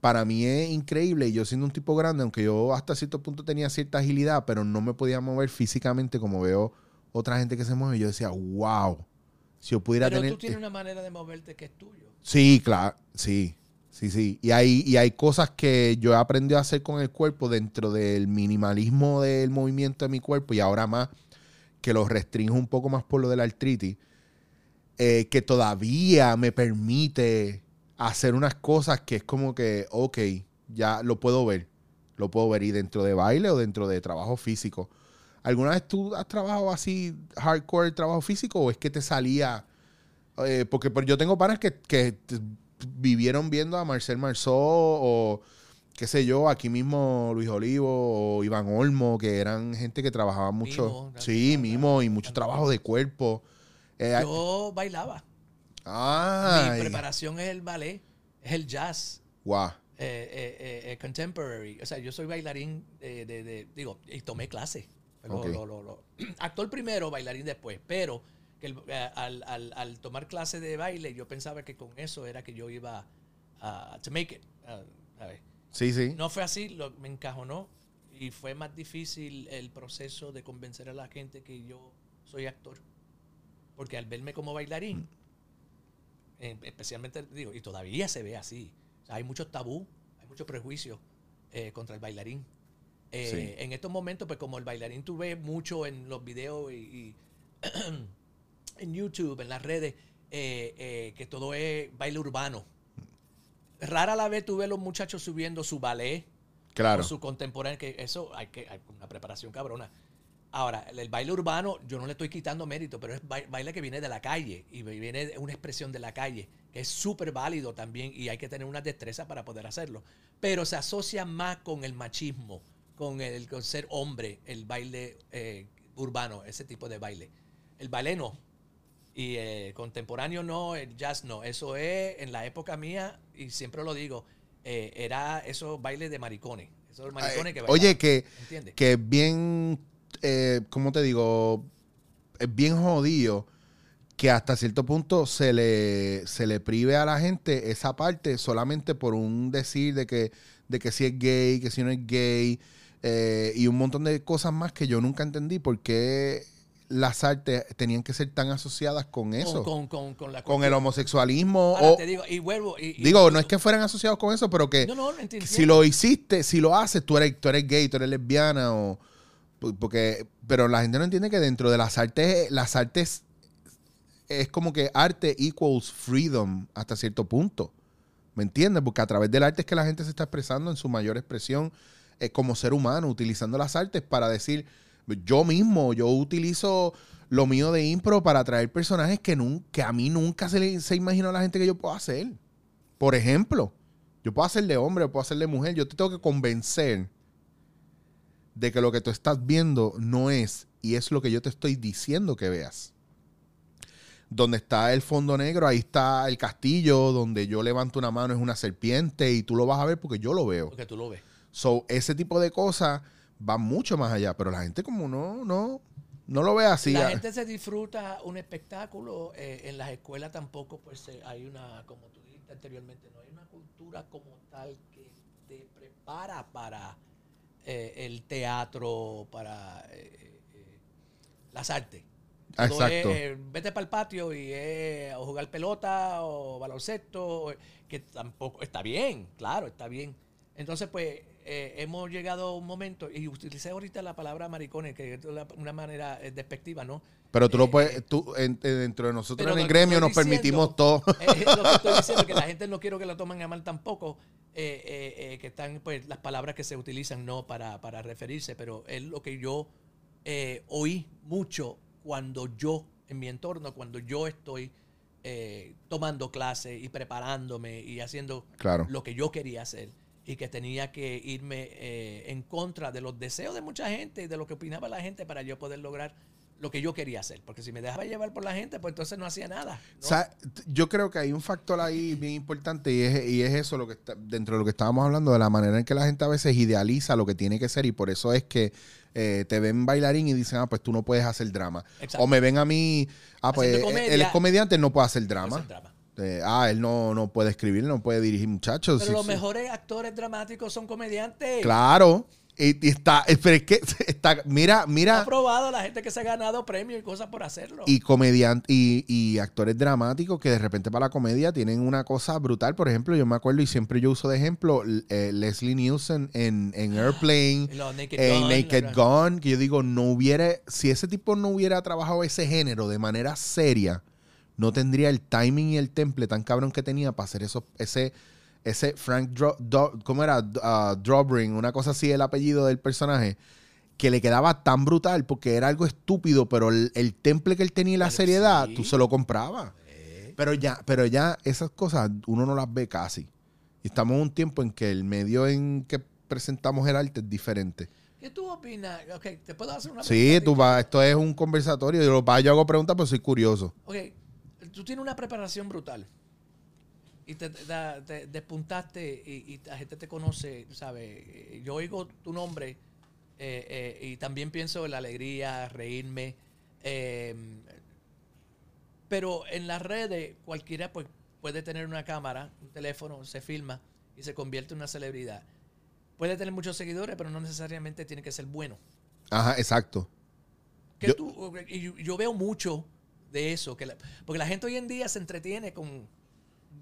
A: para mí es increíble. Yo siendo un tipo grande, aunque yo hasta cierto punto tenía cierta agilidad, pero no me podía mover físicamente como veo otra gente que se mueve. Yo decía, wow, si yo pudiera
B: Pero
A: tener...
B: tú tienes una manera de moverte que es tuyo.
A: Sí, claro, sí, sí, sí. Y hay, y hay cosas que yo he aprendido a hacer con el cuerpo dentro del minimalismo del movimiento de mi cuerpo y ahora más que lo restringo un poco más por lo de la artritis, eh, que todavía me permite hacer unas cosas que es como que, ok, ya lo puedo ver, lo puedo ver y dentro de baile o dentro de trabajo físico. ¿Alguna vez tú has trabajado así hardcore trabajo físico o es que te salía... Eh, porque pero yo tengo panas que, vivieron viendo a Marcel Marceau o qué sé yo, aquí mismo Luis Olivo o Iván Olmo, que eran gente que trabajaba mucho.
B: Mimo,
A: sí, mimo y mucho trabajo de cuerpo. Eh,
B: Yo bailaba.
A: ay,
B: Mi preparación es el ballet, es el jazz,
A: guau.
B: eh, eh, contemporary. O sea, yo soy bailarín de, de- de- digo, y tomé clases. Lo-
A: Ok.
B: lo- lo- lo- Actor primero, bailarín después. Pero que el- eh, al, al- al tomar clases de baile, yo pensaba que con eso era que yo iba a to make it. ah, ¿sabes?
A: Sí, sí.
B: No fue así, lo- me encajonó y fue más difícil el proceso de convencer a la gente que yo soy actor. Porque al verme como bailarín, eh, especialmente, digo, y todavía se ve así. O sea, hay muchos tabú, hay muchos prejuicios eh, contra el bailarín. Eh,
A: Sí.
B: En estos momentos, pues como el bailarín tú ves mucho en los videos y, y en YouTube, en las redes, eh, eh, que todo es baile urbano. Rara la vez tú ves los muchachos subiendo su ballet
A: claro.
B: o su contemporáneo, que eso hay que hay una preparación cabrona. Ahora, el, baile urbano, yo no le estoy quitando mérito, pero es bai- baile que viene de la calle y viene una expresión de la calle, que es súper válido también y hay que tener una destreza para poder hacerlo. Pero se asocia más con el machismo, con el con ser hombre, el baile eh, urbano, ese tipo de baile. El baile no. Y eh, contemporáneo no, el jazz no. Eso es en la época mía, y siempre lo digo, eh, era esos bailes de maricones. Esos maricones que
A: Eh, Oye,
B: bailaban,
A: que,
B: ¿entiendes?
A: que es bien, eh, ¿cómo te digo? Es bien jodido que hasta cierto punto se le, se le prive a la gente esa parte solamente por un decir de que, de que si es gay, que si no es gay, eh, y un montón de cosas más que yo nunca entendí por qué las artes tenían que ser tan asociadas con eso, con,
B: Con, con,
A: el homosexualismo.
B: Ahora
A: o,
B: te digo, y vuelvo. y- y-
A: digo, no es que fueran asociados con eso, pero que
B: No, no,
A: que si lo hiciste, si lo haces, tú eres, tú eres gay, tú eres lesbiana o porque pero la gente no entiende que dentro de las artes las artes es como que arte equals freedom hasta cierto punto. ¿Me entiendes? Porque a través del arte es que la gente se está expresando en su mayor expresión eh, como ser humano, utilizando las artes para decir, yo mismo, yo utilizo lo mío de impro para traer personajes que, a mí nunca se, le, se imaginó la gente que yo puedo hacer. Por ejemplo, yo puedo hacer de hombre, puedo hacer de mujer. Yo te tengo que convencer de que lo que tú estás viendo no es, y es lo que yo te estoy diciendo que veas. Donde está el fondo negro, ahí está el castillo, donde yo levanto una mano es una serpiente y tú lo vas a ver porque yo lo veo.
B: Porque tú lo ves.
A: So, ese tipo de cosas va mucho más allá, pero la gente como no, no, no lo ve así.
B: la
A: Ah,
B: gente se disfruta un espectáculo. eh, en las escuelas tampoco, pues eh, hay una, como tú dijiste anteriormente, no hay una cultura como tal que te prepara para eh, el teatro, para eh, las artes.
A: Exacto.
B: es, vete para el patio y o jugar pelota o baloncesto, que tampoco está bien, claro, está bien. Entonces, pues, eh, hemos llegado a un momento, y utilicé ahorita la palabra maricones, que es la- una manera eh, despectiva, ¿no?
A: pero tú lo
B: eh,
A: puedes, tú, en- dentro de nosotros en el gremio nos permitimos todo.
B: Lo que estoy diciendo que la gente no quiero que lo tomen a mal tampoco, que están pues las palabras que se utilizan no para, para referirse, pero es lo que yo oí mucho cuando yo, en mi entorno, cuando yo estoy eh, tomando clases y preparándome y haciendo
A: Claro.
B: lo que yo quería hacer y que tenía que irme eh, en contra de los deseos de mucha gente y de lo que opinaba la gente para yo poder lograr lo que yo quería hacer. Porque si me dejaba llevar por la gente, pues entonces no hacía nada. ¿no?
A: O sea, yo creo que hay un factor ahí bien importante y es, y es eso lo que está, dentro de lo que estábamos hablando, de la manera en que la gente a veces idealiza lo que tiene que ser y por eso es que eh, te ven bailarín y dicen, ah, pues tú no puedes hacer drama.
B: Exacto.
A: O me ven a mí, ah, pues
B: Haciendo
A: él- es comediante, no puede hacer drama. Eh, ah, él no, no puede escribir, no puede dirigir muchachos.
B: Pero
A: Sí,
B: los
A: sí.
B: mejores actores dramáticos son comediantes.
A: Claro. Y, y está, eh, pero es que está, mira,
B: Ha
A: mira,
B: probado la gente que se ha ganado premios y cosas por hacerlo.
A: y comediantes y, y actores dramáticos que de repente para la comedia tienen una cosa brutal. Por ejemplo, yo me acuerdo y siempre yo uso de ejemplo eh, Leslie Nielsen en, en Airplane,
B: Naked
A: en
B: Gun,
A: Naked Gun, que yo digo, no hubiera, si ese tipo no hubiera trabajado ese género de manera seria, no tendría el timing y el temple tan cabrón que tenía para hacer eso, ese, ese Frank, Dro, Do- ¿cómo era? Uh, Drobring, una cosa así, el apellido del personaje, que le quedaba tan brutal porque era algo estúpido, pero el, el temple que él tenía y la
B: Pero
A: seriedad,
B: sí.
A: tú se lo comprabas. Pero ya, pero ya esas cosas uno no las ve casi. Y estamos en un tiempo en que el medio en que presentamos el arte es diferente.
B: ¿Qué tú opinas? Ok, ¿te puedo hacer una
A: Sí,
B: pregunta?
A: tú vas, esto es un conversatorio. Yo, lo- yo hago preguntas, pero soy curioso.
B: Ok, tú tienes una preparación brutal. Y te, te- te despuntaste y, y la gente te conoce, ¿sabes? Eh, Yo oigo tu nombre eh, eh, y también pienso en la alegría, reírme. eh, pero en las redes cualquiera pues, puede tener una cámara, un teléfono, se filma y se convierte en una celebridad. Puede tener muchos seguidores, pero no necesariamente tiene que ser bueno.
A: Ajá, exacto.
B: Que
A: Yo-
B: tú- y yo, yo veo mucho de eso, que la- porque la gente hoy en día se entretiene con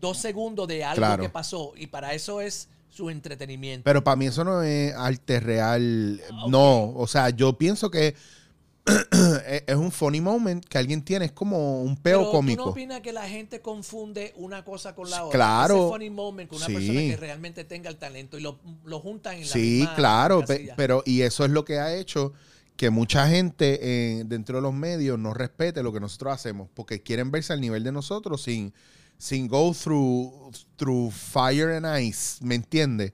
B: dos segundos de algo
A: Claro.
B: que pasó y para eso es su entretenimiento.
A: Pero para mí eso no es arte real.
B: Ah,
A: No, o sea, yo pienso que es es un funny moment que alguien tiene. Es como un peo
B: Pero
A: cómico.
B: ¿tú no opinas que la gente confunde una cosa con la otra?
A: Claro.
B: Ese funny moment con una
A: Sí.
B: persona que realmente tenga el talento y lo, lo juntan en la
A: Sí,
B: misma
A: claro,
B: casilla.
A: pero y eso es lo que ha hecho que mucha gente eh, dentro de los medios no respete lo que nosotros hacemos, porque quieren verse al nivel de nosotros sin, sin go through, through fire and ice, ¿me entiendes?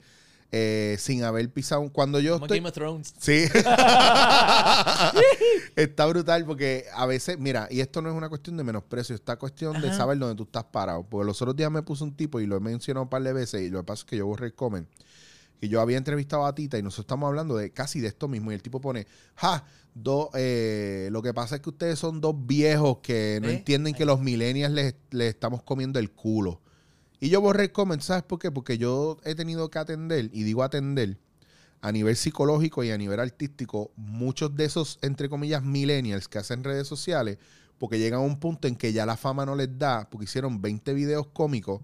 A: Eh, sin haber pisado. Cuando yo
B: Como
A: estoy.
B: Game of Thrones.
A: Sí. está brutal porque a veces, mira, y esto no es una cuestión de menosprecio, esta cuestión de saber dónde tú estás parado. Porque los otros días me puso un tipo y lo he mencionado un par de veces y lo que pasa es que yo borré el comment. Que yo había entrevistado a Tita y nosotros estamos hablando de casi de esto mismo. Y el tipo pone, ja, dos, eh, lo que pasa es que ustedes son dos viejos que no
B: ¿Eh?
A: entienden que los millennials les, les estamos comiendo el culo. Y yo borré el comment, ¿sabes por qué? Porque yo he tenido que atender, y digo atender, a nivel psicológico y a nivel artístico, muchos de esos, entre comillas, millennials que hacen redes sociales, porque llegan a un punto en que ya la fama no les da, porque hicieron 20 videos cómicos,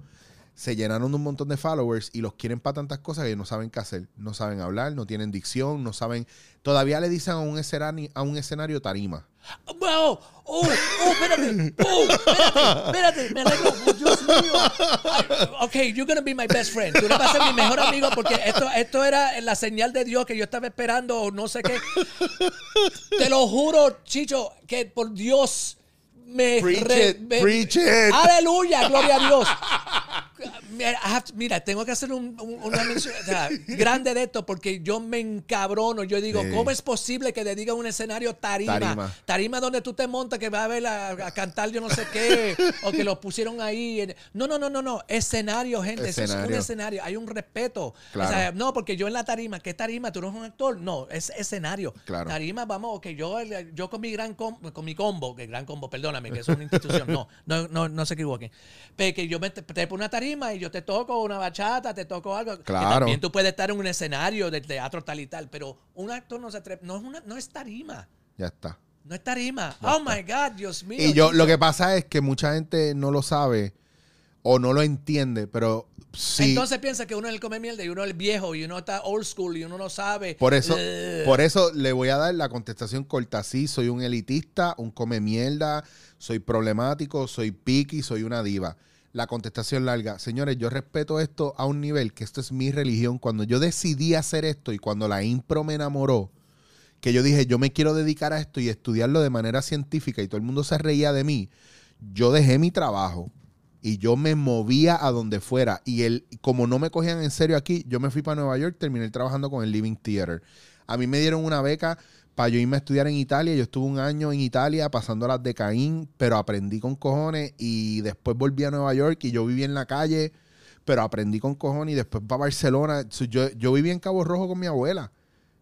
A: se llenaron de un montón de followers y los quieren para tantas cosas que no saben qué hacer. No saben hablar, no tienen dicción, no saben... Todavía le dicen a un escenario, a un escenario tarima.
B: ¡Wow! ¡Oh! ¡Oh! ¡Espérate! ¡Oh! ¡Espérate! ¡Espérate! ¡Me! ¡Oh, ¡Dios mío! Ok, you're gonna be my best friend. Tú vas a ser mi mejor amigo porque esto, esto era la señal de Dios que yo estaba esperando o no sé qué. Te lo juro, Chicho, que por Dios me...
A: Preach
B: re-
A: it,
B: me-
A: preach it.
B: Aleluya, gloria a Dios. Mira, to- mira, tengo que hacer un, un- una mención o sea, grande de esto porque yo me encabrono. Yo digo,
A: Sí.
B: ¿cómo es posible que le diga un escenario tarima?
A: Tarima.
B: Tarima donde tú te montas que va a ver a, a cantar yo no sé qué o que los pusieron ahí. No, no, no, no, no. Escenario, gente. Eso es un
A: Escenario.
B: escenario. Hay un respeto.
A: Claro.
B: O sea, no, porque yo en la tarima, ¿qué tarima? Tú no eres un actor. No, es escenario.
A: Claro.
B: Tarima, vamos, que yo, yo con mi gran com- con mi combo, que gran combo, perdóname, que es una institución. No, no, no, no se equivoquen. Pero que yo me te, te pongo una tarima y yo te toco una bachata, te toco algo. que
A: Claro.
B: también tú puedes estar en un escenario de teatro tal y tal, pero un actor no se atreve, no es una, no es tarima.
A: Ya está.
B: No es tarima. Oh my God, Dios mío.
A: Y yo, lo que pasa es que mucha gente no lo sabe o no lo entiende, pero sí.
B: Entonces piensa que uno es el come mierda y uno es el viejo y uno está old school y uno no sabe.
A: Por eso,
B: Ugh.
A: por eso le voy a dar la contestación corta. Sí, soy un elitista, un come mierda, soy problemático, soy picky, soy una diva. La contestación larga. Señores, yo respeto esto a un nivel que esto es mi religión. Cuando yo decidí hacer esto y cuando la impro me enamoró, que yo dije, yo me quiero dedicar a esto y estudiarlo de manera científica y todo el mundo se reía de mí, yo dejé mi trabajo y yo me movía a donde fuera. Y él, como no me cogían en serio aquí, yo me fui para Nueva York, terminé trabajando con el Living Theater. A mí me dieron una beca para yo irme a estudiar en Italia. Yo estuve un año en Italia pasando las de Caín, pero aprendí con cojones y después volví a Nueva York y yo viví en la calle, pero aprendí con cojones y después para Barcelona. Yo, yo viví en Cabo Rojo con mi abuela.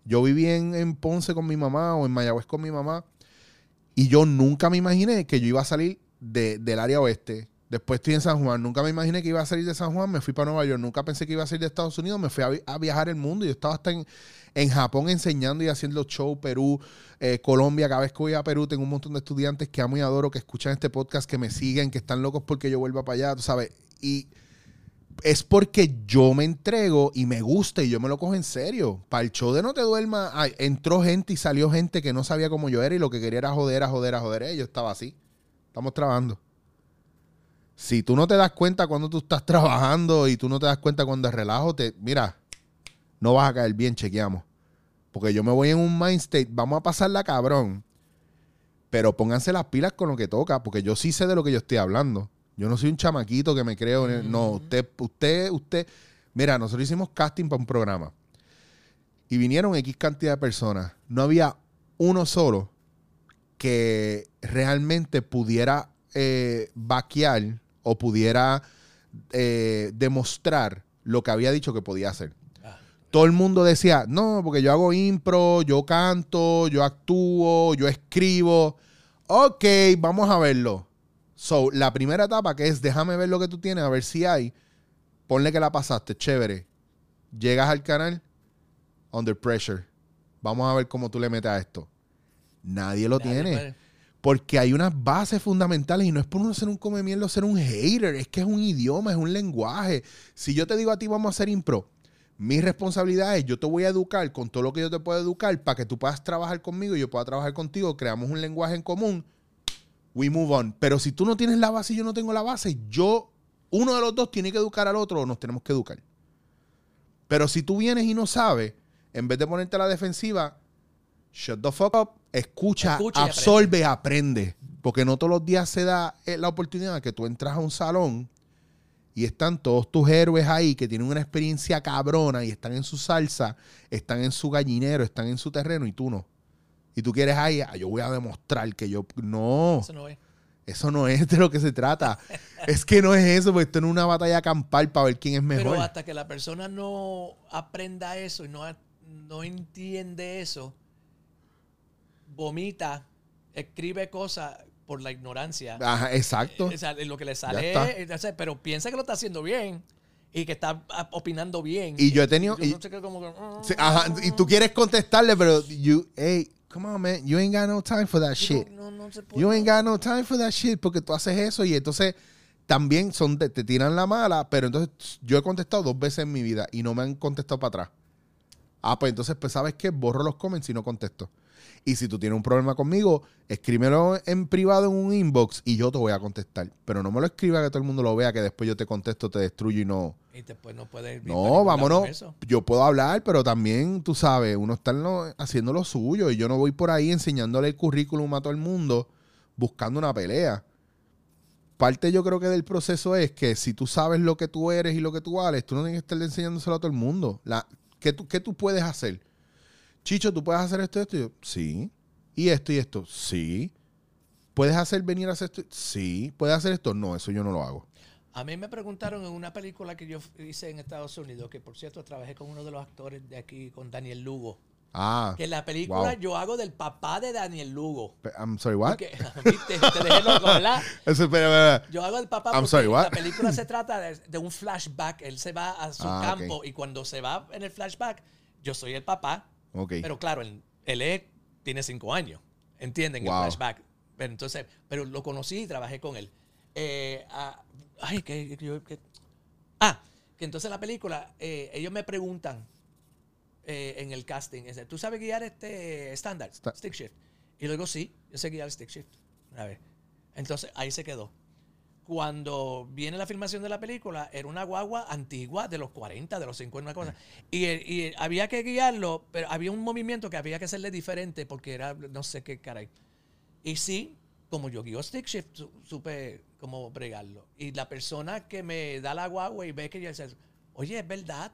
A: Yo viví en, en Ponce con mi mamá o en Mayagüez con mi mamá. Y yo nunca me imaginé que yo iba a salir de- del área oeste. Después estoy en San Juan. Nunca me imaginé que iba a salir de San Juan. Me fui para Nueva York. Nunca pensé que iba a salir de Estados Unidos. Me fui a, a viajar el mundo. Yo estaba hasta en, en Japón enseñando y haciendo show. Perú, eh, Colombia. Cada vez que voy a Perú tengo un montón de estudiantes que amo y adoro, que escuchan este podcast, que me siguen, que están locos porque yo vuelva para allá. Tú sabes. Y es porque yo me entrego y me gusta y yo me lo cojo en serio. Para el show de No Te Duermas, ay, entró gente y salió gente que no sabía cómo yo era y lo que quería era joder, a joder, a joder. Eh, Yo estaba así. Estamos trabajando. Si tú no te das cuenta cuando tú estás trabajando y tú no te das cuenta cuando es relajo, te, mira, no vas a caer bien, chequeamos. Porque yo me voy en un mind state, vamos a pasarla cabrón. Pero pónganse las pilas con lo que toca, porque yo sí sé de lo que yo estoy hablando. Yo no soy un chamaquito que me creo. en el- No, usted, usted, usted. Mira, nosotros hicimos casting para un programa. Y vinieron X cantidad de personas. No había uno solo que realmente pudiera eh, vaquear o pudiera eh, demostrar lo que había dicho que podía hacer. Todo el mundo decía, no, porque yo hago impro, yo canto, yo actúo, yo escribo. Ok, vamos a verlo. So, la primera etapa que es déjame ver lo que tú tienes, a ver si hay. Ponle que la pasaste, chévere. Llegas al canal, under pressure. Vamos a ver cómo tú le metes a esto. Nadie lo
B: Nadie
A: tiene.
B: puede.
A: Porque hay unas bases fundamentales y no es por uno ser un come mierda o ser un hater, es que es un idioma, es un lenguaje. Si yo te digo a ti vamos a hacer impro, mi responsabilidad es yo te voy a educar con todo lo que yo te puedo educar para que tú puedas trabajar conmigo y yo pueda trabajar contigo, creamos un lenguaje en común, we move on. Pero si tú no tienes la base y yo no tengo la base, yo, uno de los dos tiene que educar al otro o nos tenemos que educar. Pero si tú vienes y no sabes, en vez de ponerte a la defensiva, shut the fuck up, escucha, absorbe, aprende. Porque no todos los días se da eh, la oportunidad que tú entras a un salón y están todos tus héroes ahí que tienen una experiencia cabrona y están en su salsa, están en su gallinero, están en su terreno y tú no. Y tú quieres ahí, "Ah, yo voy a demostrar que yo. No,
B: Eso no es.
A: eso no es de lo que se trata. es que no es eso, porque esto no es una batalla campal para ver quién es mejor.
B: Pero hasta que la persona no aprenda eso y no, no entiende eso, vomita, escribe cosas por la ignorancia.
A: Ajá, exacto.
B: O sea, lo que le sale, eh, pero piensa que lo está haciendo bien y que está ah, opinando bien.
A: Y yo he tenido-
B: Yo
A: y-
B: no sé qué, como que, mm,
A: Sí, ajá, y tú quieres contestarle, pero you, hey, come on, man, you ain't got no time for that shit.
B: no, no se puede.
A: You ain't got no time for that shit porque tú haces eso y entonces también son de- te tiran la mala, pero entonces yo he contestado dos veces en mi vida y no me han contestado para atrás. Ah, pues entonces, pues, ¿sabes qué? Borro los comments y no contesto. Y si tú tienes un problema conmigo, escríbelo en privado en un inbox y yo te voy a contestar. Pero no me lo escriba que todo el mundo lo vea, que después yo te contesto, te destruyo y no.
B: Y después no puedes ir
A: No, vámonos. Yo puedo hablar, pero también, tú sabes, uno está lo- haciendo lo suyo y yo no voy por ahí enseñándole el currículum a todo el mundo buscando una pelea. Parte yo creo que del proceso es que si tú sabes lo que tú eres y lo que tú vales, tú no tienes que estar enseñándoselo a todo el mundo. La, ¿qué, tú, ¿Qué tú puedes hacer? Chicho, ¿tú puedes hacer esto y esto? Y yo, sí. ¿Y esto y esto? Sí. ¿Puedes hacer venir a hacer esto? Sí. ¿Puedes hacer esto? No, eso yo no lo hago.
B: A mí me preguntaron en una película que yo hice en Estados Unidos, que por cierto trabajé con uno de los actores de aquí, con Daniel Lugo.
A: Ah,
B: Que en la película
A: Wow.
B: yo hago del papá de Daniel Lugo.
A: I'm sorry, what?
B: Que, ¿Viste? Te dejé loco, ¿verdad?
A: Eso, espera, espera.
B: Yo hago el papá
A: I'm
B: porque
A: sorry, what?
B: la película se trata de, de un flashback. Él se va a su
A: Ah,
B: campo y cuando se va en el flashback, yo soy el papá.
A: Ok.
B: Pero claro, él, él es- tiene cinco años. ¿Entienden?
A: Wow.
B: El flashback. Pero entonces, pero lo conocí y trabajé con él. Eh, ah, ay, que, yo- que- ah, que entonces la película, eh, ellos me preguntan eh, en el casting, ¿tú sabes guiar este estándar, stick shift? Y luego sí, yo sé guiar stick shift. A ver. Entonces ahí se quedó. Cuando viene la filmación de la película, era una guagua antigua de los 40, de los 50, una cosa. Y, y había que guiarlo, pero había un movimiento que había que hacerle diferente porque era no sé qué caray. Y sí, como yo guío stick shift, su- supe cómo bregarlo. Y la persona que me da la guagua y ve que yo dice, oye, es verdad,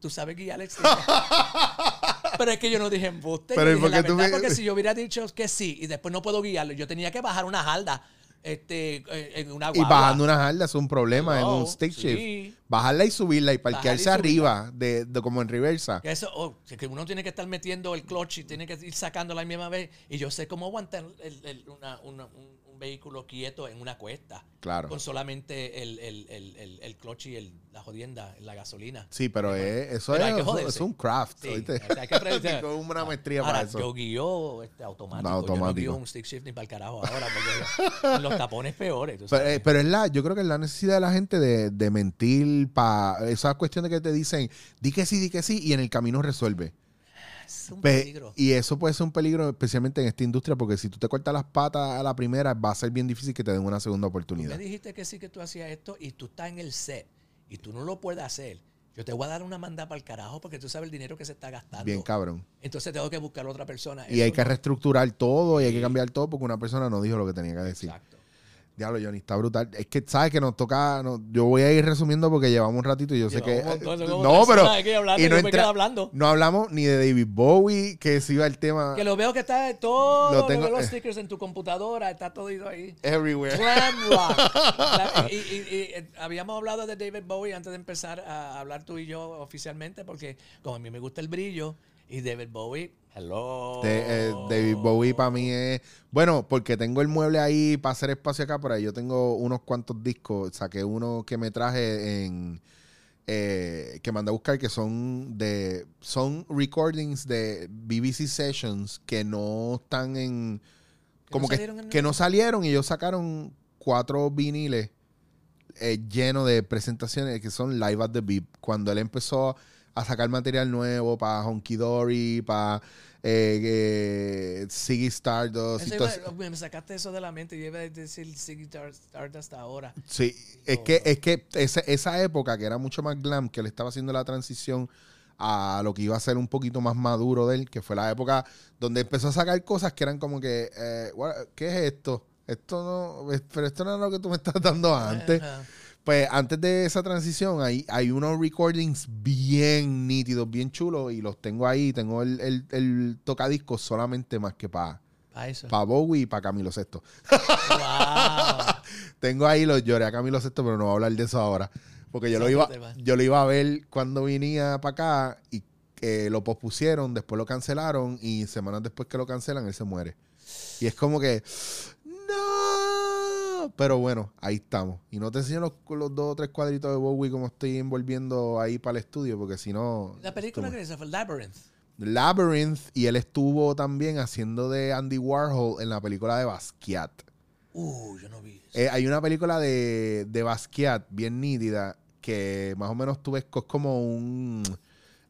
B: tú sabes guiar el stick. Pero es que yo no dije embuste.
A: Pero
B: yo
A: ¿y
B: dije
A: por
B: la
A: tú
B: verdad,
A: me-
B: porque si yo hubiera dicho que sí y después no puedo guiarlo, yo tenía que bajar una jalda este, eh, en una
A: Y
B: guagua.
A: bajando una jarda es un problema en
B: Hello,
A: un stick
B: sí.
A: shift. Bajarla y subirla y parquearse
B: y
A: arriba, de, de como en reversa.
B: Que eso, oh, que uno tiene que estar metiendo el clutch y tiene que ir sacando a la misma vez. Y yo sé cómo aguantar el- el- una- una- un, un vehículo quieto en una cuesta.
A: Claro.
B: Con solamente el, el, el, el, el clutch y el, la jodienda, la gasolina.
A: Sí, pero es- eso,
B: Pero
A: es,
B: que
A: es un craft.
B: Sí, hay que aprender.
A: Con una maestría
B: Ahora,
A: para eso.
B: yo guío este, automático.
A: No,
B: Yo no
A: automático.
B: guío un stick shift ni para el carajo ahora. Porque los tapones peores. tú
A: Pero,
B: sabes.
A: eh, pero es la, yo creo que es la necesidad de la gente de, de mentir para esa cuestión de que te dicen, di que sí, di que sí, y en el camino resuelve.
B: Es un
A: Pe-
B: peligro.
A: y eso puede ser un peligro, especialmente en esta industria, porque si tú te cortas las patas a la primera, va a ser bien difícil que te den una segunda
B: Tú
A: oportunidad.
B: me dijiste que sí que tú hacías esto y tú estás en el set y tú no lo puedes hacer. Yo te voy a dar una manda para el carajo porque tú sabes el dinero que se está gastando.
A: Bien cabrón.
B: Entonces tengo que buscar otra persona.
A: Y
B: Eso
A: hay que reestructurar todo y hay que cambiar todo porque una persona no dijo lo que tenía que decir.
B: Exacto.
A: Diablo, Johnny, está brutal. Es que, ¿sabes? Que nos toca. no- yo voy a ir resumiendo porque llevamos un ratito y yo sé que.
B: Montón,
A: eh, no, pero.
B: hablando
A: y no, entra-
B: hablando.
A: no hablamos ni de David Bowie, que se iba el tema.
B: Que lo veo que está todo
A: Lo
B: lo
A: tengo-
B: los
A: eh.
B: stickers en tu computadora, está todo ido ahí.
A: Everywhere.
B: Glam rock. La- y, y- y, eh, habíamos hablado de David Bowie antes de empezar a hablar tú y yo oficialmente, porque como a mí me gusta el brillo, y David Bowie, hello.
A: De- eh, David Bowie para mí es. Bueno, porque tengo el mueble ahí para hacer espacio acá, por ahí yo tengo unos cuantos discos. Saqué uno que me traje en. eh, que mandé a buscar que son de. Son recordings de BBC Sessions que no están en.
B: ¿Que
A: Como
B: no
A: que,
B: salieron en
A: que no salieron y ellos sacaron cuatro viniles eh, llenos de presentaciones que son live at the Beep. Cuando él empezó a sacar material nuevo para Honky Dory, para eh, eh, Ziggy Stardust.
B: Eso iba-
A: eso.
B: me sacaste eso de la mente y iba a decir Ziggy Star- Stardust ahora.
A: Sí, es
B: Oh,
A: que, es que esa, esa época que era mucho más glam, que él estaba haciendo la transición a lo que iba a ser un poquito más maduro de él, que fue la época donde empezó a sacar cosas que eran como que, eh, ¿qué es esto? Esto no, pero esto no es lo que tú me estás dando antes. Pues antes de esa transición hay, hay unos recordings bien nítidos, bien chulos y los tengo ahí. Tengo el, el, el tocadiscos solamente más que para
B: Pa'
A: Bowie y para Camilo Sesto.
B: Wow.
A: Tengo ahí los lloré a Camilo Sesto, pero no voy a hablar de eso ahora. Porque yo lo, iba, yo lo iba a ver cuando venía para acá y eh, lo pospusieron, después lo cancelaron y semanas después que lo cancelan, él se muere. Y es como que, no. Pero bueno, ahí estamos. Y no te enseño los, los dos o tres cuadritos de Bowie como estoy envolviendo ahí para el estudio, porque si no...
B: La película que es fue Labyrinth.
A: Labyrinth y él estuvo también haciendo de Andy Warhol en la película de Basquiat.
B: Uh, yo no vi. eso.
A: Eh, hay una película de, de Basquiat bien nítida que más o menos tú ves es como un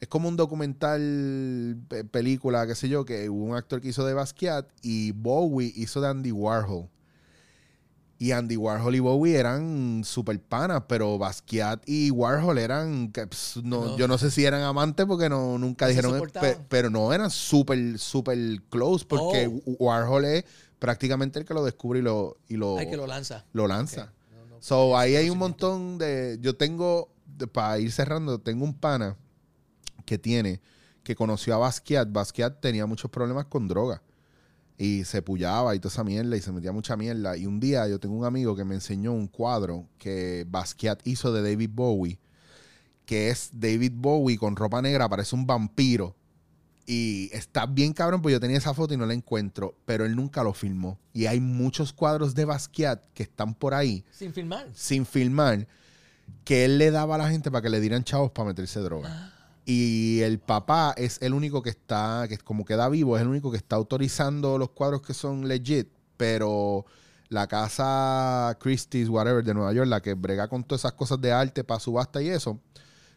A: Es como un documental, pe- película, qué sé yo, que hubo un actor que hizo de Basquiat y Bowie hizo de Andy Warhol. Y Andy Warhol y Bowie eran super panas, pero Basquiat y Warhol eran, no,
B: No.
A: yo no sé si eran amantes porque no, nunca
B: No
A: dijeron,
B: soportaban.
A: pe- pero no eran súper, súper close porque
B: Oh.
A: Warhol es prácticamente el que lo descubre y lo, y lo,
B: Hay que lo lanza.
A: lo lanza.
B: Ok. No, no,
A: So, ahí hay un montón de. Yo tengo, de- para ir cerrando, tengo un pana que tiene, que conoció a Basquiat. Basquiat tenía muchos problemas con droga. Y se pullaba y toda esa mierda y se metía mucha mierda. Y un día yo tengo un amigo que me enseñó un cuadro que Basquiat hizo de David Bowie, que es David Bowie con ropa negra, parece un vampiro. Y está bien cabrón, pues yo tenía esa foto y no la encuentro, pero él nunca lo filmó. Y hay muchos cuadros de Basquiat que están por ahí
B: Sin filmar.
A: sin filmar que él le daba a la gente para que le dieran chavos para meterse droga. Y el papá es el único que está, que como queda vivo, es el único que está autorizando los cuadros que son legit, pero la casa Christie's, whatever, de Nueva York, la que brega con todas esas cosas de arte para subasta y eso,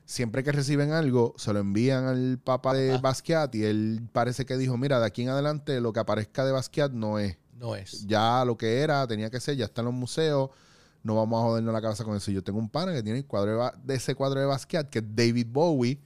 A: siempre que reciben algo, se lo envían al papá de. Basquiat y él parece que dijo, mira, de aquí en adelante lo que aparezca de Basquiat no es
B: No es.
A: ya lo que era, tenía que ser, ya está en los museos, no vamos a jodernos la cabeza con eso. Yo tengo un pana que tiene el cuadro de, de ese cuadro de Basquiat, que es David Bowie,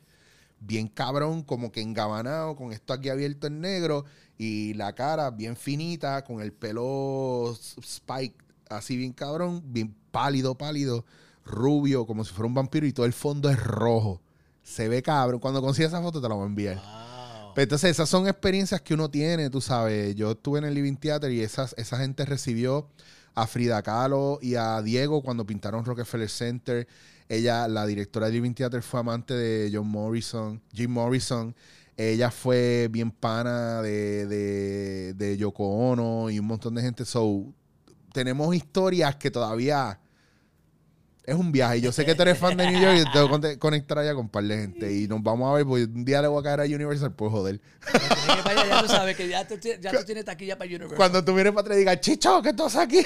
A: bien cabrón, como que engabanado, con esto aquí abierto en negro, y la cara bien finita, con el pelo spike, así bien cabrón, bien pálido, pálido, rubio, como si fuera un vampiro, y todo el fondo es rojo. Se ve cabrón. Cuando consiga esa foto te la voy a enviar.
B: Wow.
A: Pero entonces esas son experiencias que uno tiene, tú sabes. Yo estuve en el Living Theater y esas, esa gente recibió a Frida Kahlo y a Diego cuando pintaron Rockefeller Center. Ella, la directora de Living Theater, fue amante de John Morrison, Jim Morrison. Ella fue bien pana de, de, de Yoko Ono y un montón de gente. So, tenemos historias que todavía es un viaje. Yo sé que tú eres fan de New York y te tengo que conectar allá con un par de gente. Y nos vamos a ver, porque un día le voy a caer a Universal por joder.
B: Cuando tienes que para allá, ya tú sabes que ya tú, ya tú tienes taquilla para Universal.
A: Cuando tú vienes para atrás y digas, Chicho, ¿qué tú haces aquí?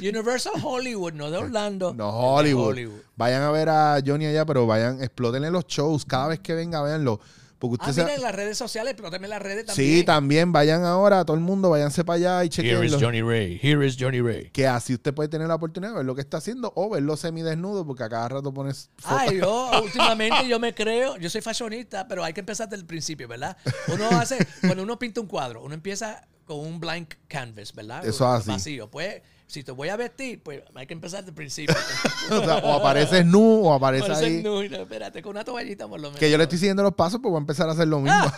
B: Universal Hollywood, no de Orlando.
A: No,
B: de
A: Hollywood. Vayan a ver a Johnny allá, pero vayan, explótenle los shows. Cada vez que venga, véanlo. Porque
B: Ah,
A: usted
B: mira,
A: se-
B: en las redes sociales, pero también las redes también.
A: Sí, también vayan ahora, todo el mundo, váyanse para allá y
B: Here is. Johnny Ray. Here is Johnny Ray.
A: Que así usted puede tener la oportunidad de ver lo que está haciendo o verlo semidesnudo, porque a cada rato pones fotos.
B: Ay, yo últimamente yo me creo, yo soy fashionista, pero hay que empezar desde el principio, ¿verdad? Uno hace, cuando uno pinta un cuadro, uno empieza con un blank canvas, ¿verdad?
A: Eso es así.
B: Vacío. Pues, si te voy a vestir, pues hay que empezar desde el principio.
A: o, sea, o apareces nu o aparece
B: Parece
A: ahí.
B: nu, no, espérate, con una toallita por lo menos.
A: Que yo le estoy siguiendo los pasos, pues voy a empezar a hacer lo mismo.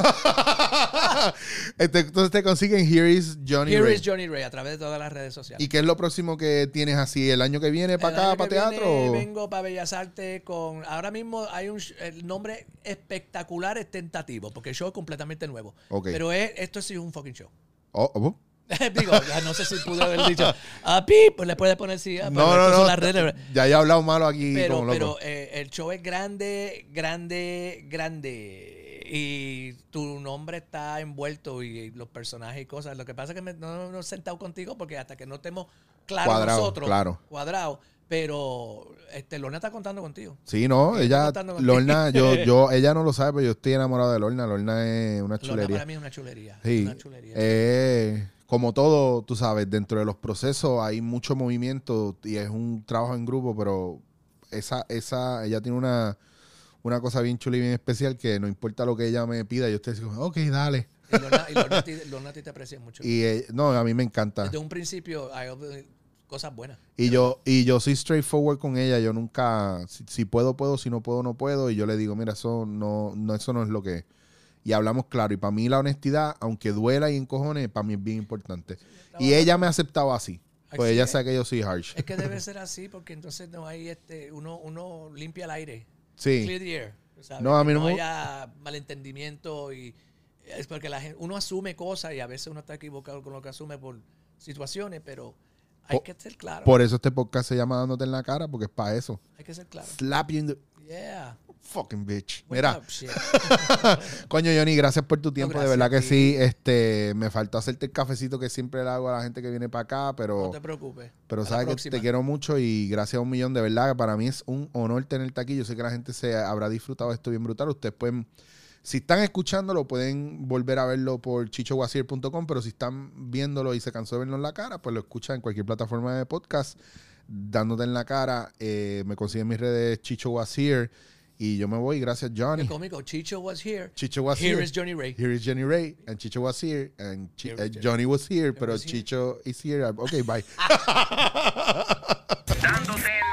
A: Este, entonces te consiguen Here is Johnny
B: Here
A: Ray.
B: is Johnny Ray a través de todas las redes sociales.
A: ¿Y qué es lo próximo que tienes así el año que viene para acá, para teatro?
B: viene Vengo para Bellas Artes con. Ahora mismo hay un. El nombre espectacular es tentativo, porque el show es completamente nuevo.
A: Ok.
B: Pero es, esto sí es un fucking show.
A: Oh, oh.
B: Digo, ya no sé si pude haber dicho. A pi, pues le puede poner sí. ah,
A: No,
B: pero
A: no, no.
B: las redes.
A: Ya he hablado malo aquí
B: Pero,
A: como loco.
B: pero eh, el show es grande, grande, grande. Y tu nombre está envuelto y los personajes y cosas. Lo que pasa es que me- no no he sentado contigo porque hasta que no estemos claros
A: Cuadrado,
B: nosotros,
A: claro.
B: cuadrados. Pero este, Lorna está contando contigo.
A: Sí, no, ella. Lorna, yo, yo, ella no lo sabe, pero yo estoy enamorado de Lorna. Lorna es una
B: Lorna
A: chulería.
B: para mí es una chulería.
A: Sí.
B: Una chulería.
A: Eh, como todo, tú sabes, dentro de los procesos hay mucho movimiento y es un trabajo en grupo, pero esa, esa, ella tiene una, una cosa bien chula y bien especial que no importa lo que ella me pida, yo estoy diciendo, ok, dale.
B: Y Lorna, y ti te aprecia mucho.
A: Y eh, no, a mí me encanta.
B: Desde un principio hay cosas buenas.
A: Y yo, y yo soy straightforward con ella, yo nunca, si, si puedo, puedo, si no puedo, no puedo, y yo le digo, mira, eso no, no, eso no es lo que es. Y hablamos claro, y para mí la honestidad, aunque duela y encojone, para mí es bien importante. Y ella me ha aceptado así, pues
B: Así
A: ella
B: es.
A: sabe que yo soy harsh.
B: Es que debe ser así porque entonces no hay este uno uno limpia el aire.
A: Sí.
B: Clear the air. ¿sabes?
A: No, a mí no me-
B: haya malentendimiento y es porque la gente, uno asume cosas y a veces uno está equivocado con lo que asume por situaciones, pero hay
A: Po-
B: que ser claro.
A: Por eso este podcast se llama Dándote en la cara, porque es para eso.
B: hay que ser claro.
A: Slap you in the-
B: Yeah.
A: Fucking bitch. Mira, coño, Johnny, gracias por tu tiempo. de verdad que sí. Este, me faltó hacerte el cafecito que siempre le hago a la gente que viene para acá, pero.
B: No te preocupes.
A: Pero
B: A
A: sabes que te quiero mucho y gracias a un millón de verdad. Para mí es un honor tenerte aquí. Yo sé que la gente se habrá disfrutado de esto bien brutal. Ustedes pueden, si están escuchándolo, pueden volver a verlo por chichowasier.com. Pero si están viéndolo y se cansó de verlo en la cara, pues lo escuchan en cualquier plataforma de podcast. Dándote en la cara. Eh, me consiguen mis redes Chicho. Y yo me voy. Gracias, Johnny.
B: Cómico Chicho was here.
A: Chicho was here.
B: Here is Johnny Ray.
A: Here is Johnny Ray. And Chicho was here. And
B: Here
A: eh, Johnny. Was here. Pero
B: was here.
A: Chicho is here. Ok, bye.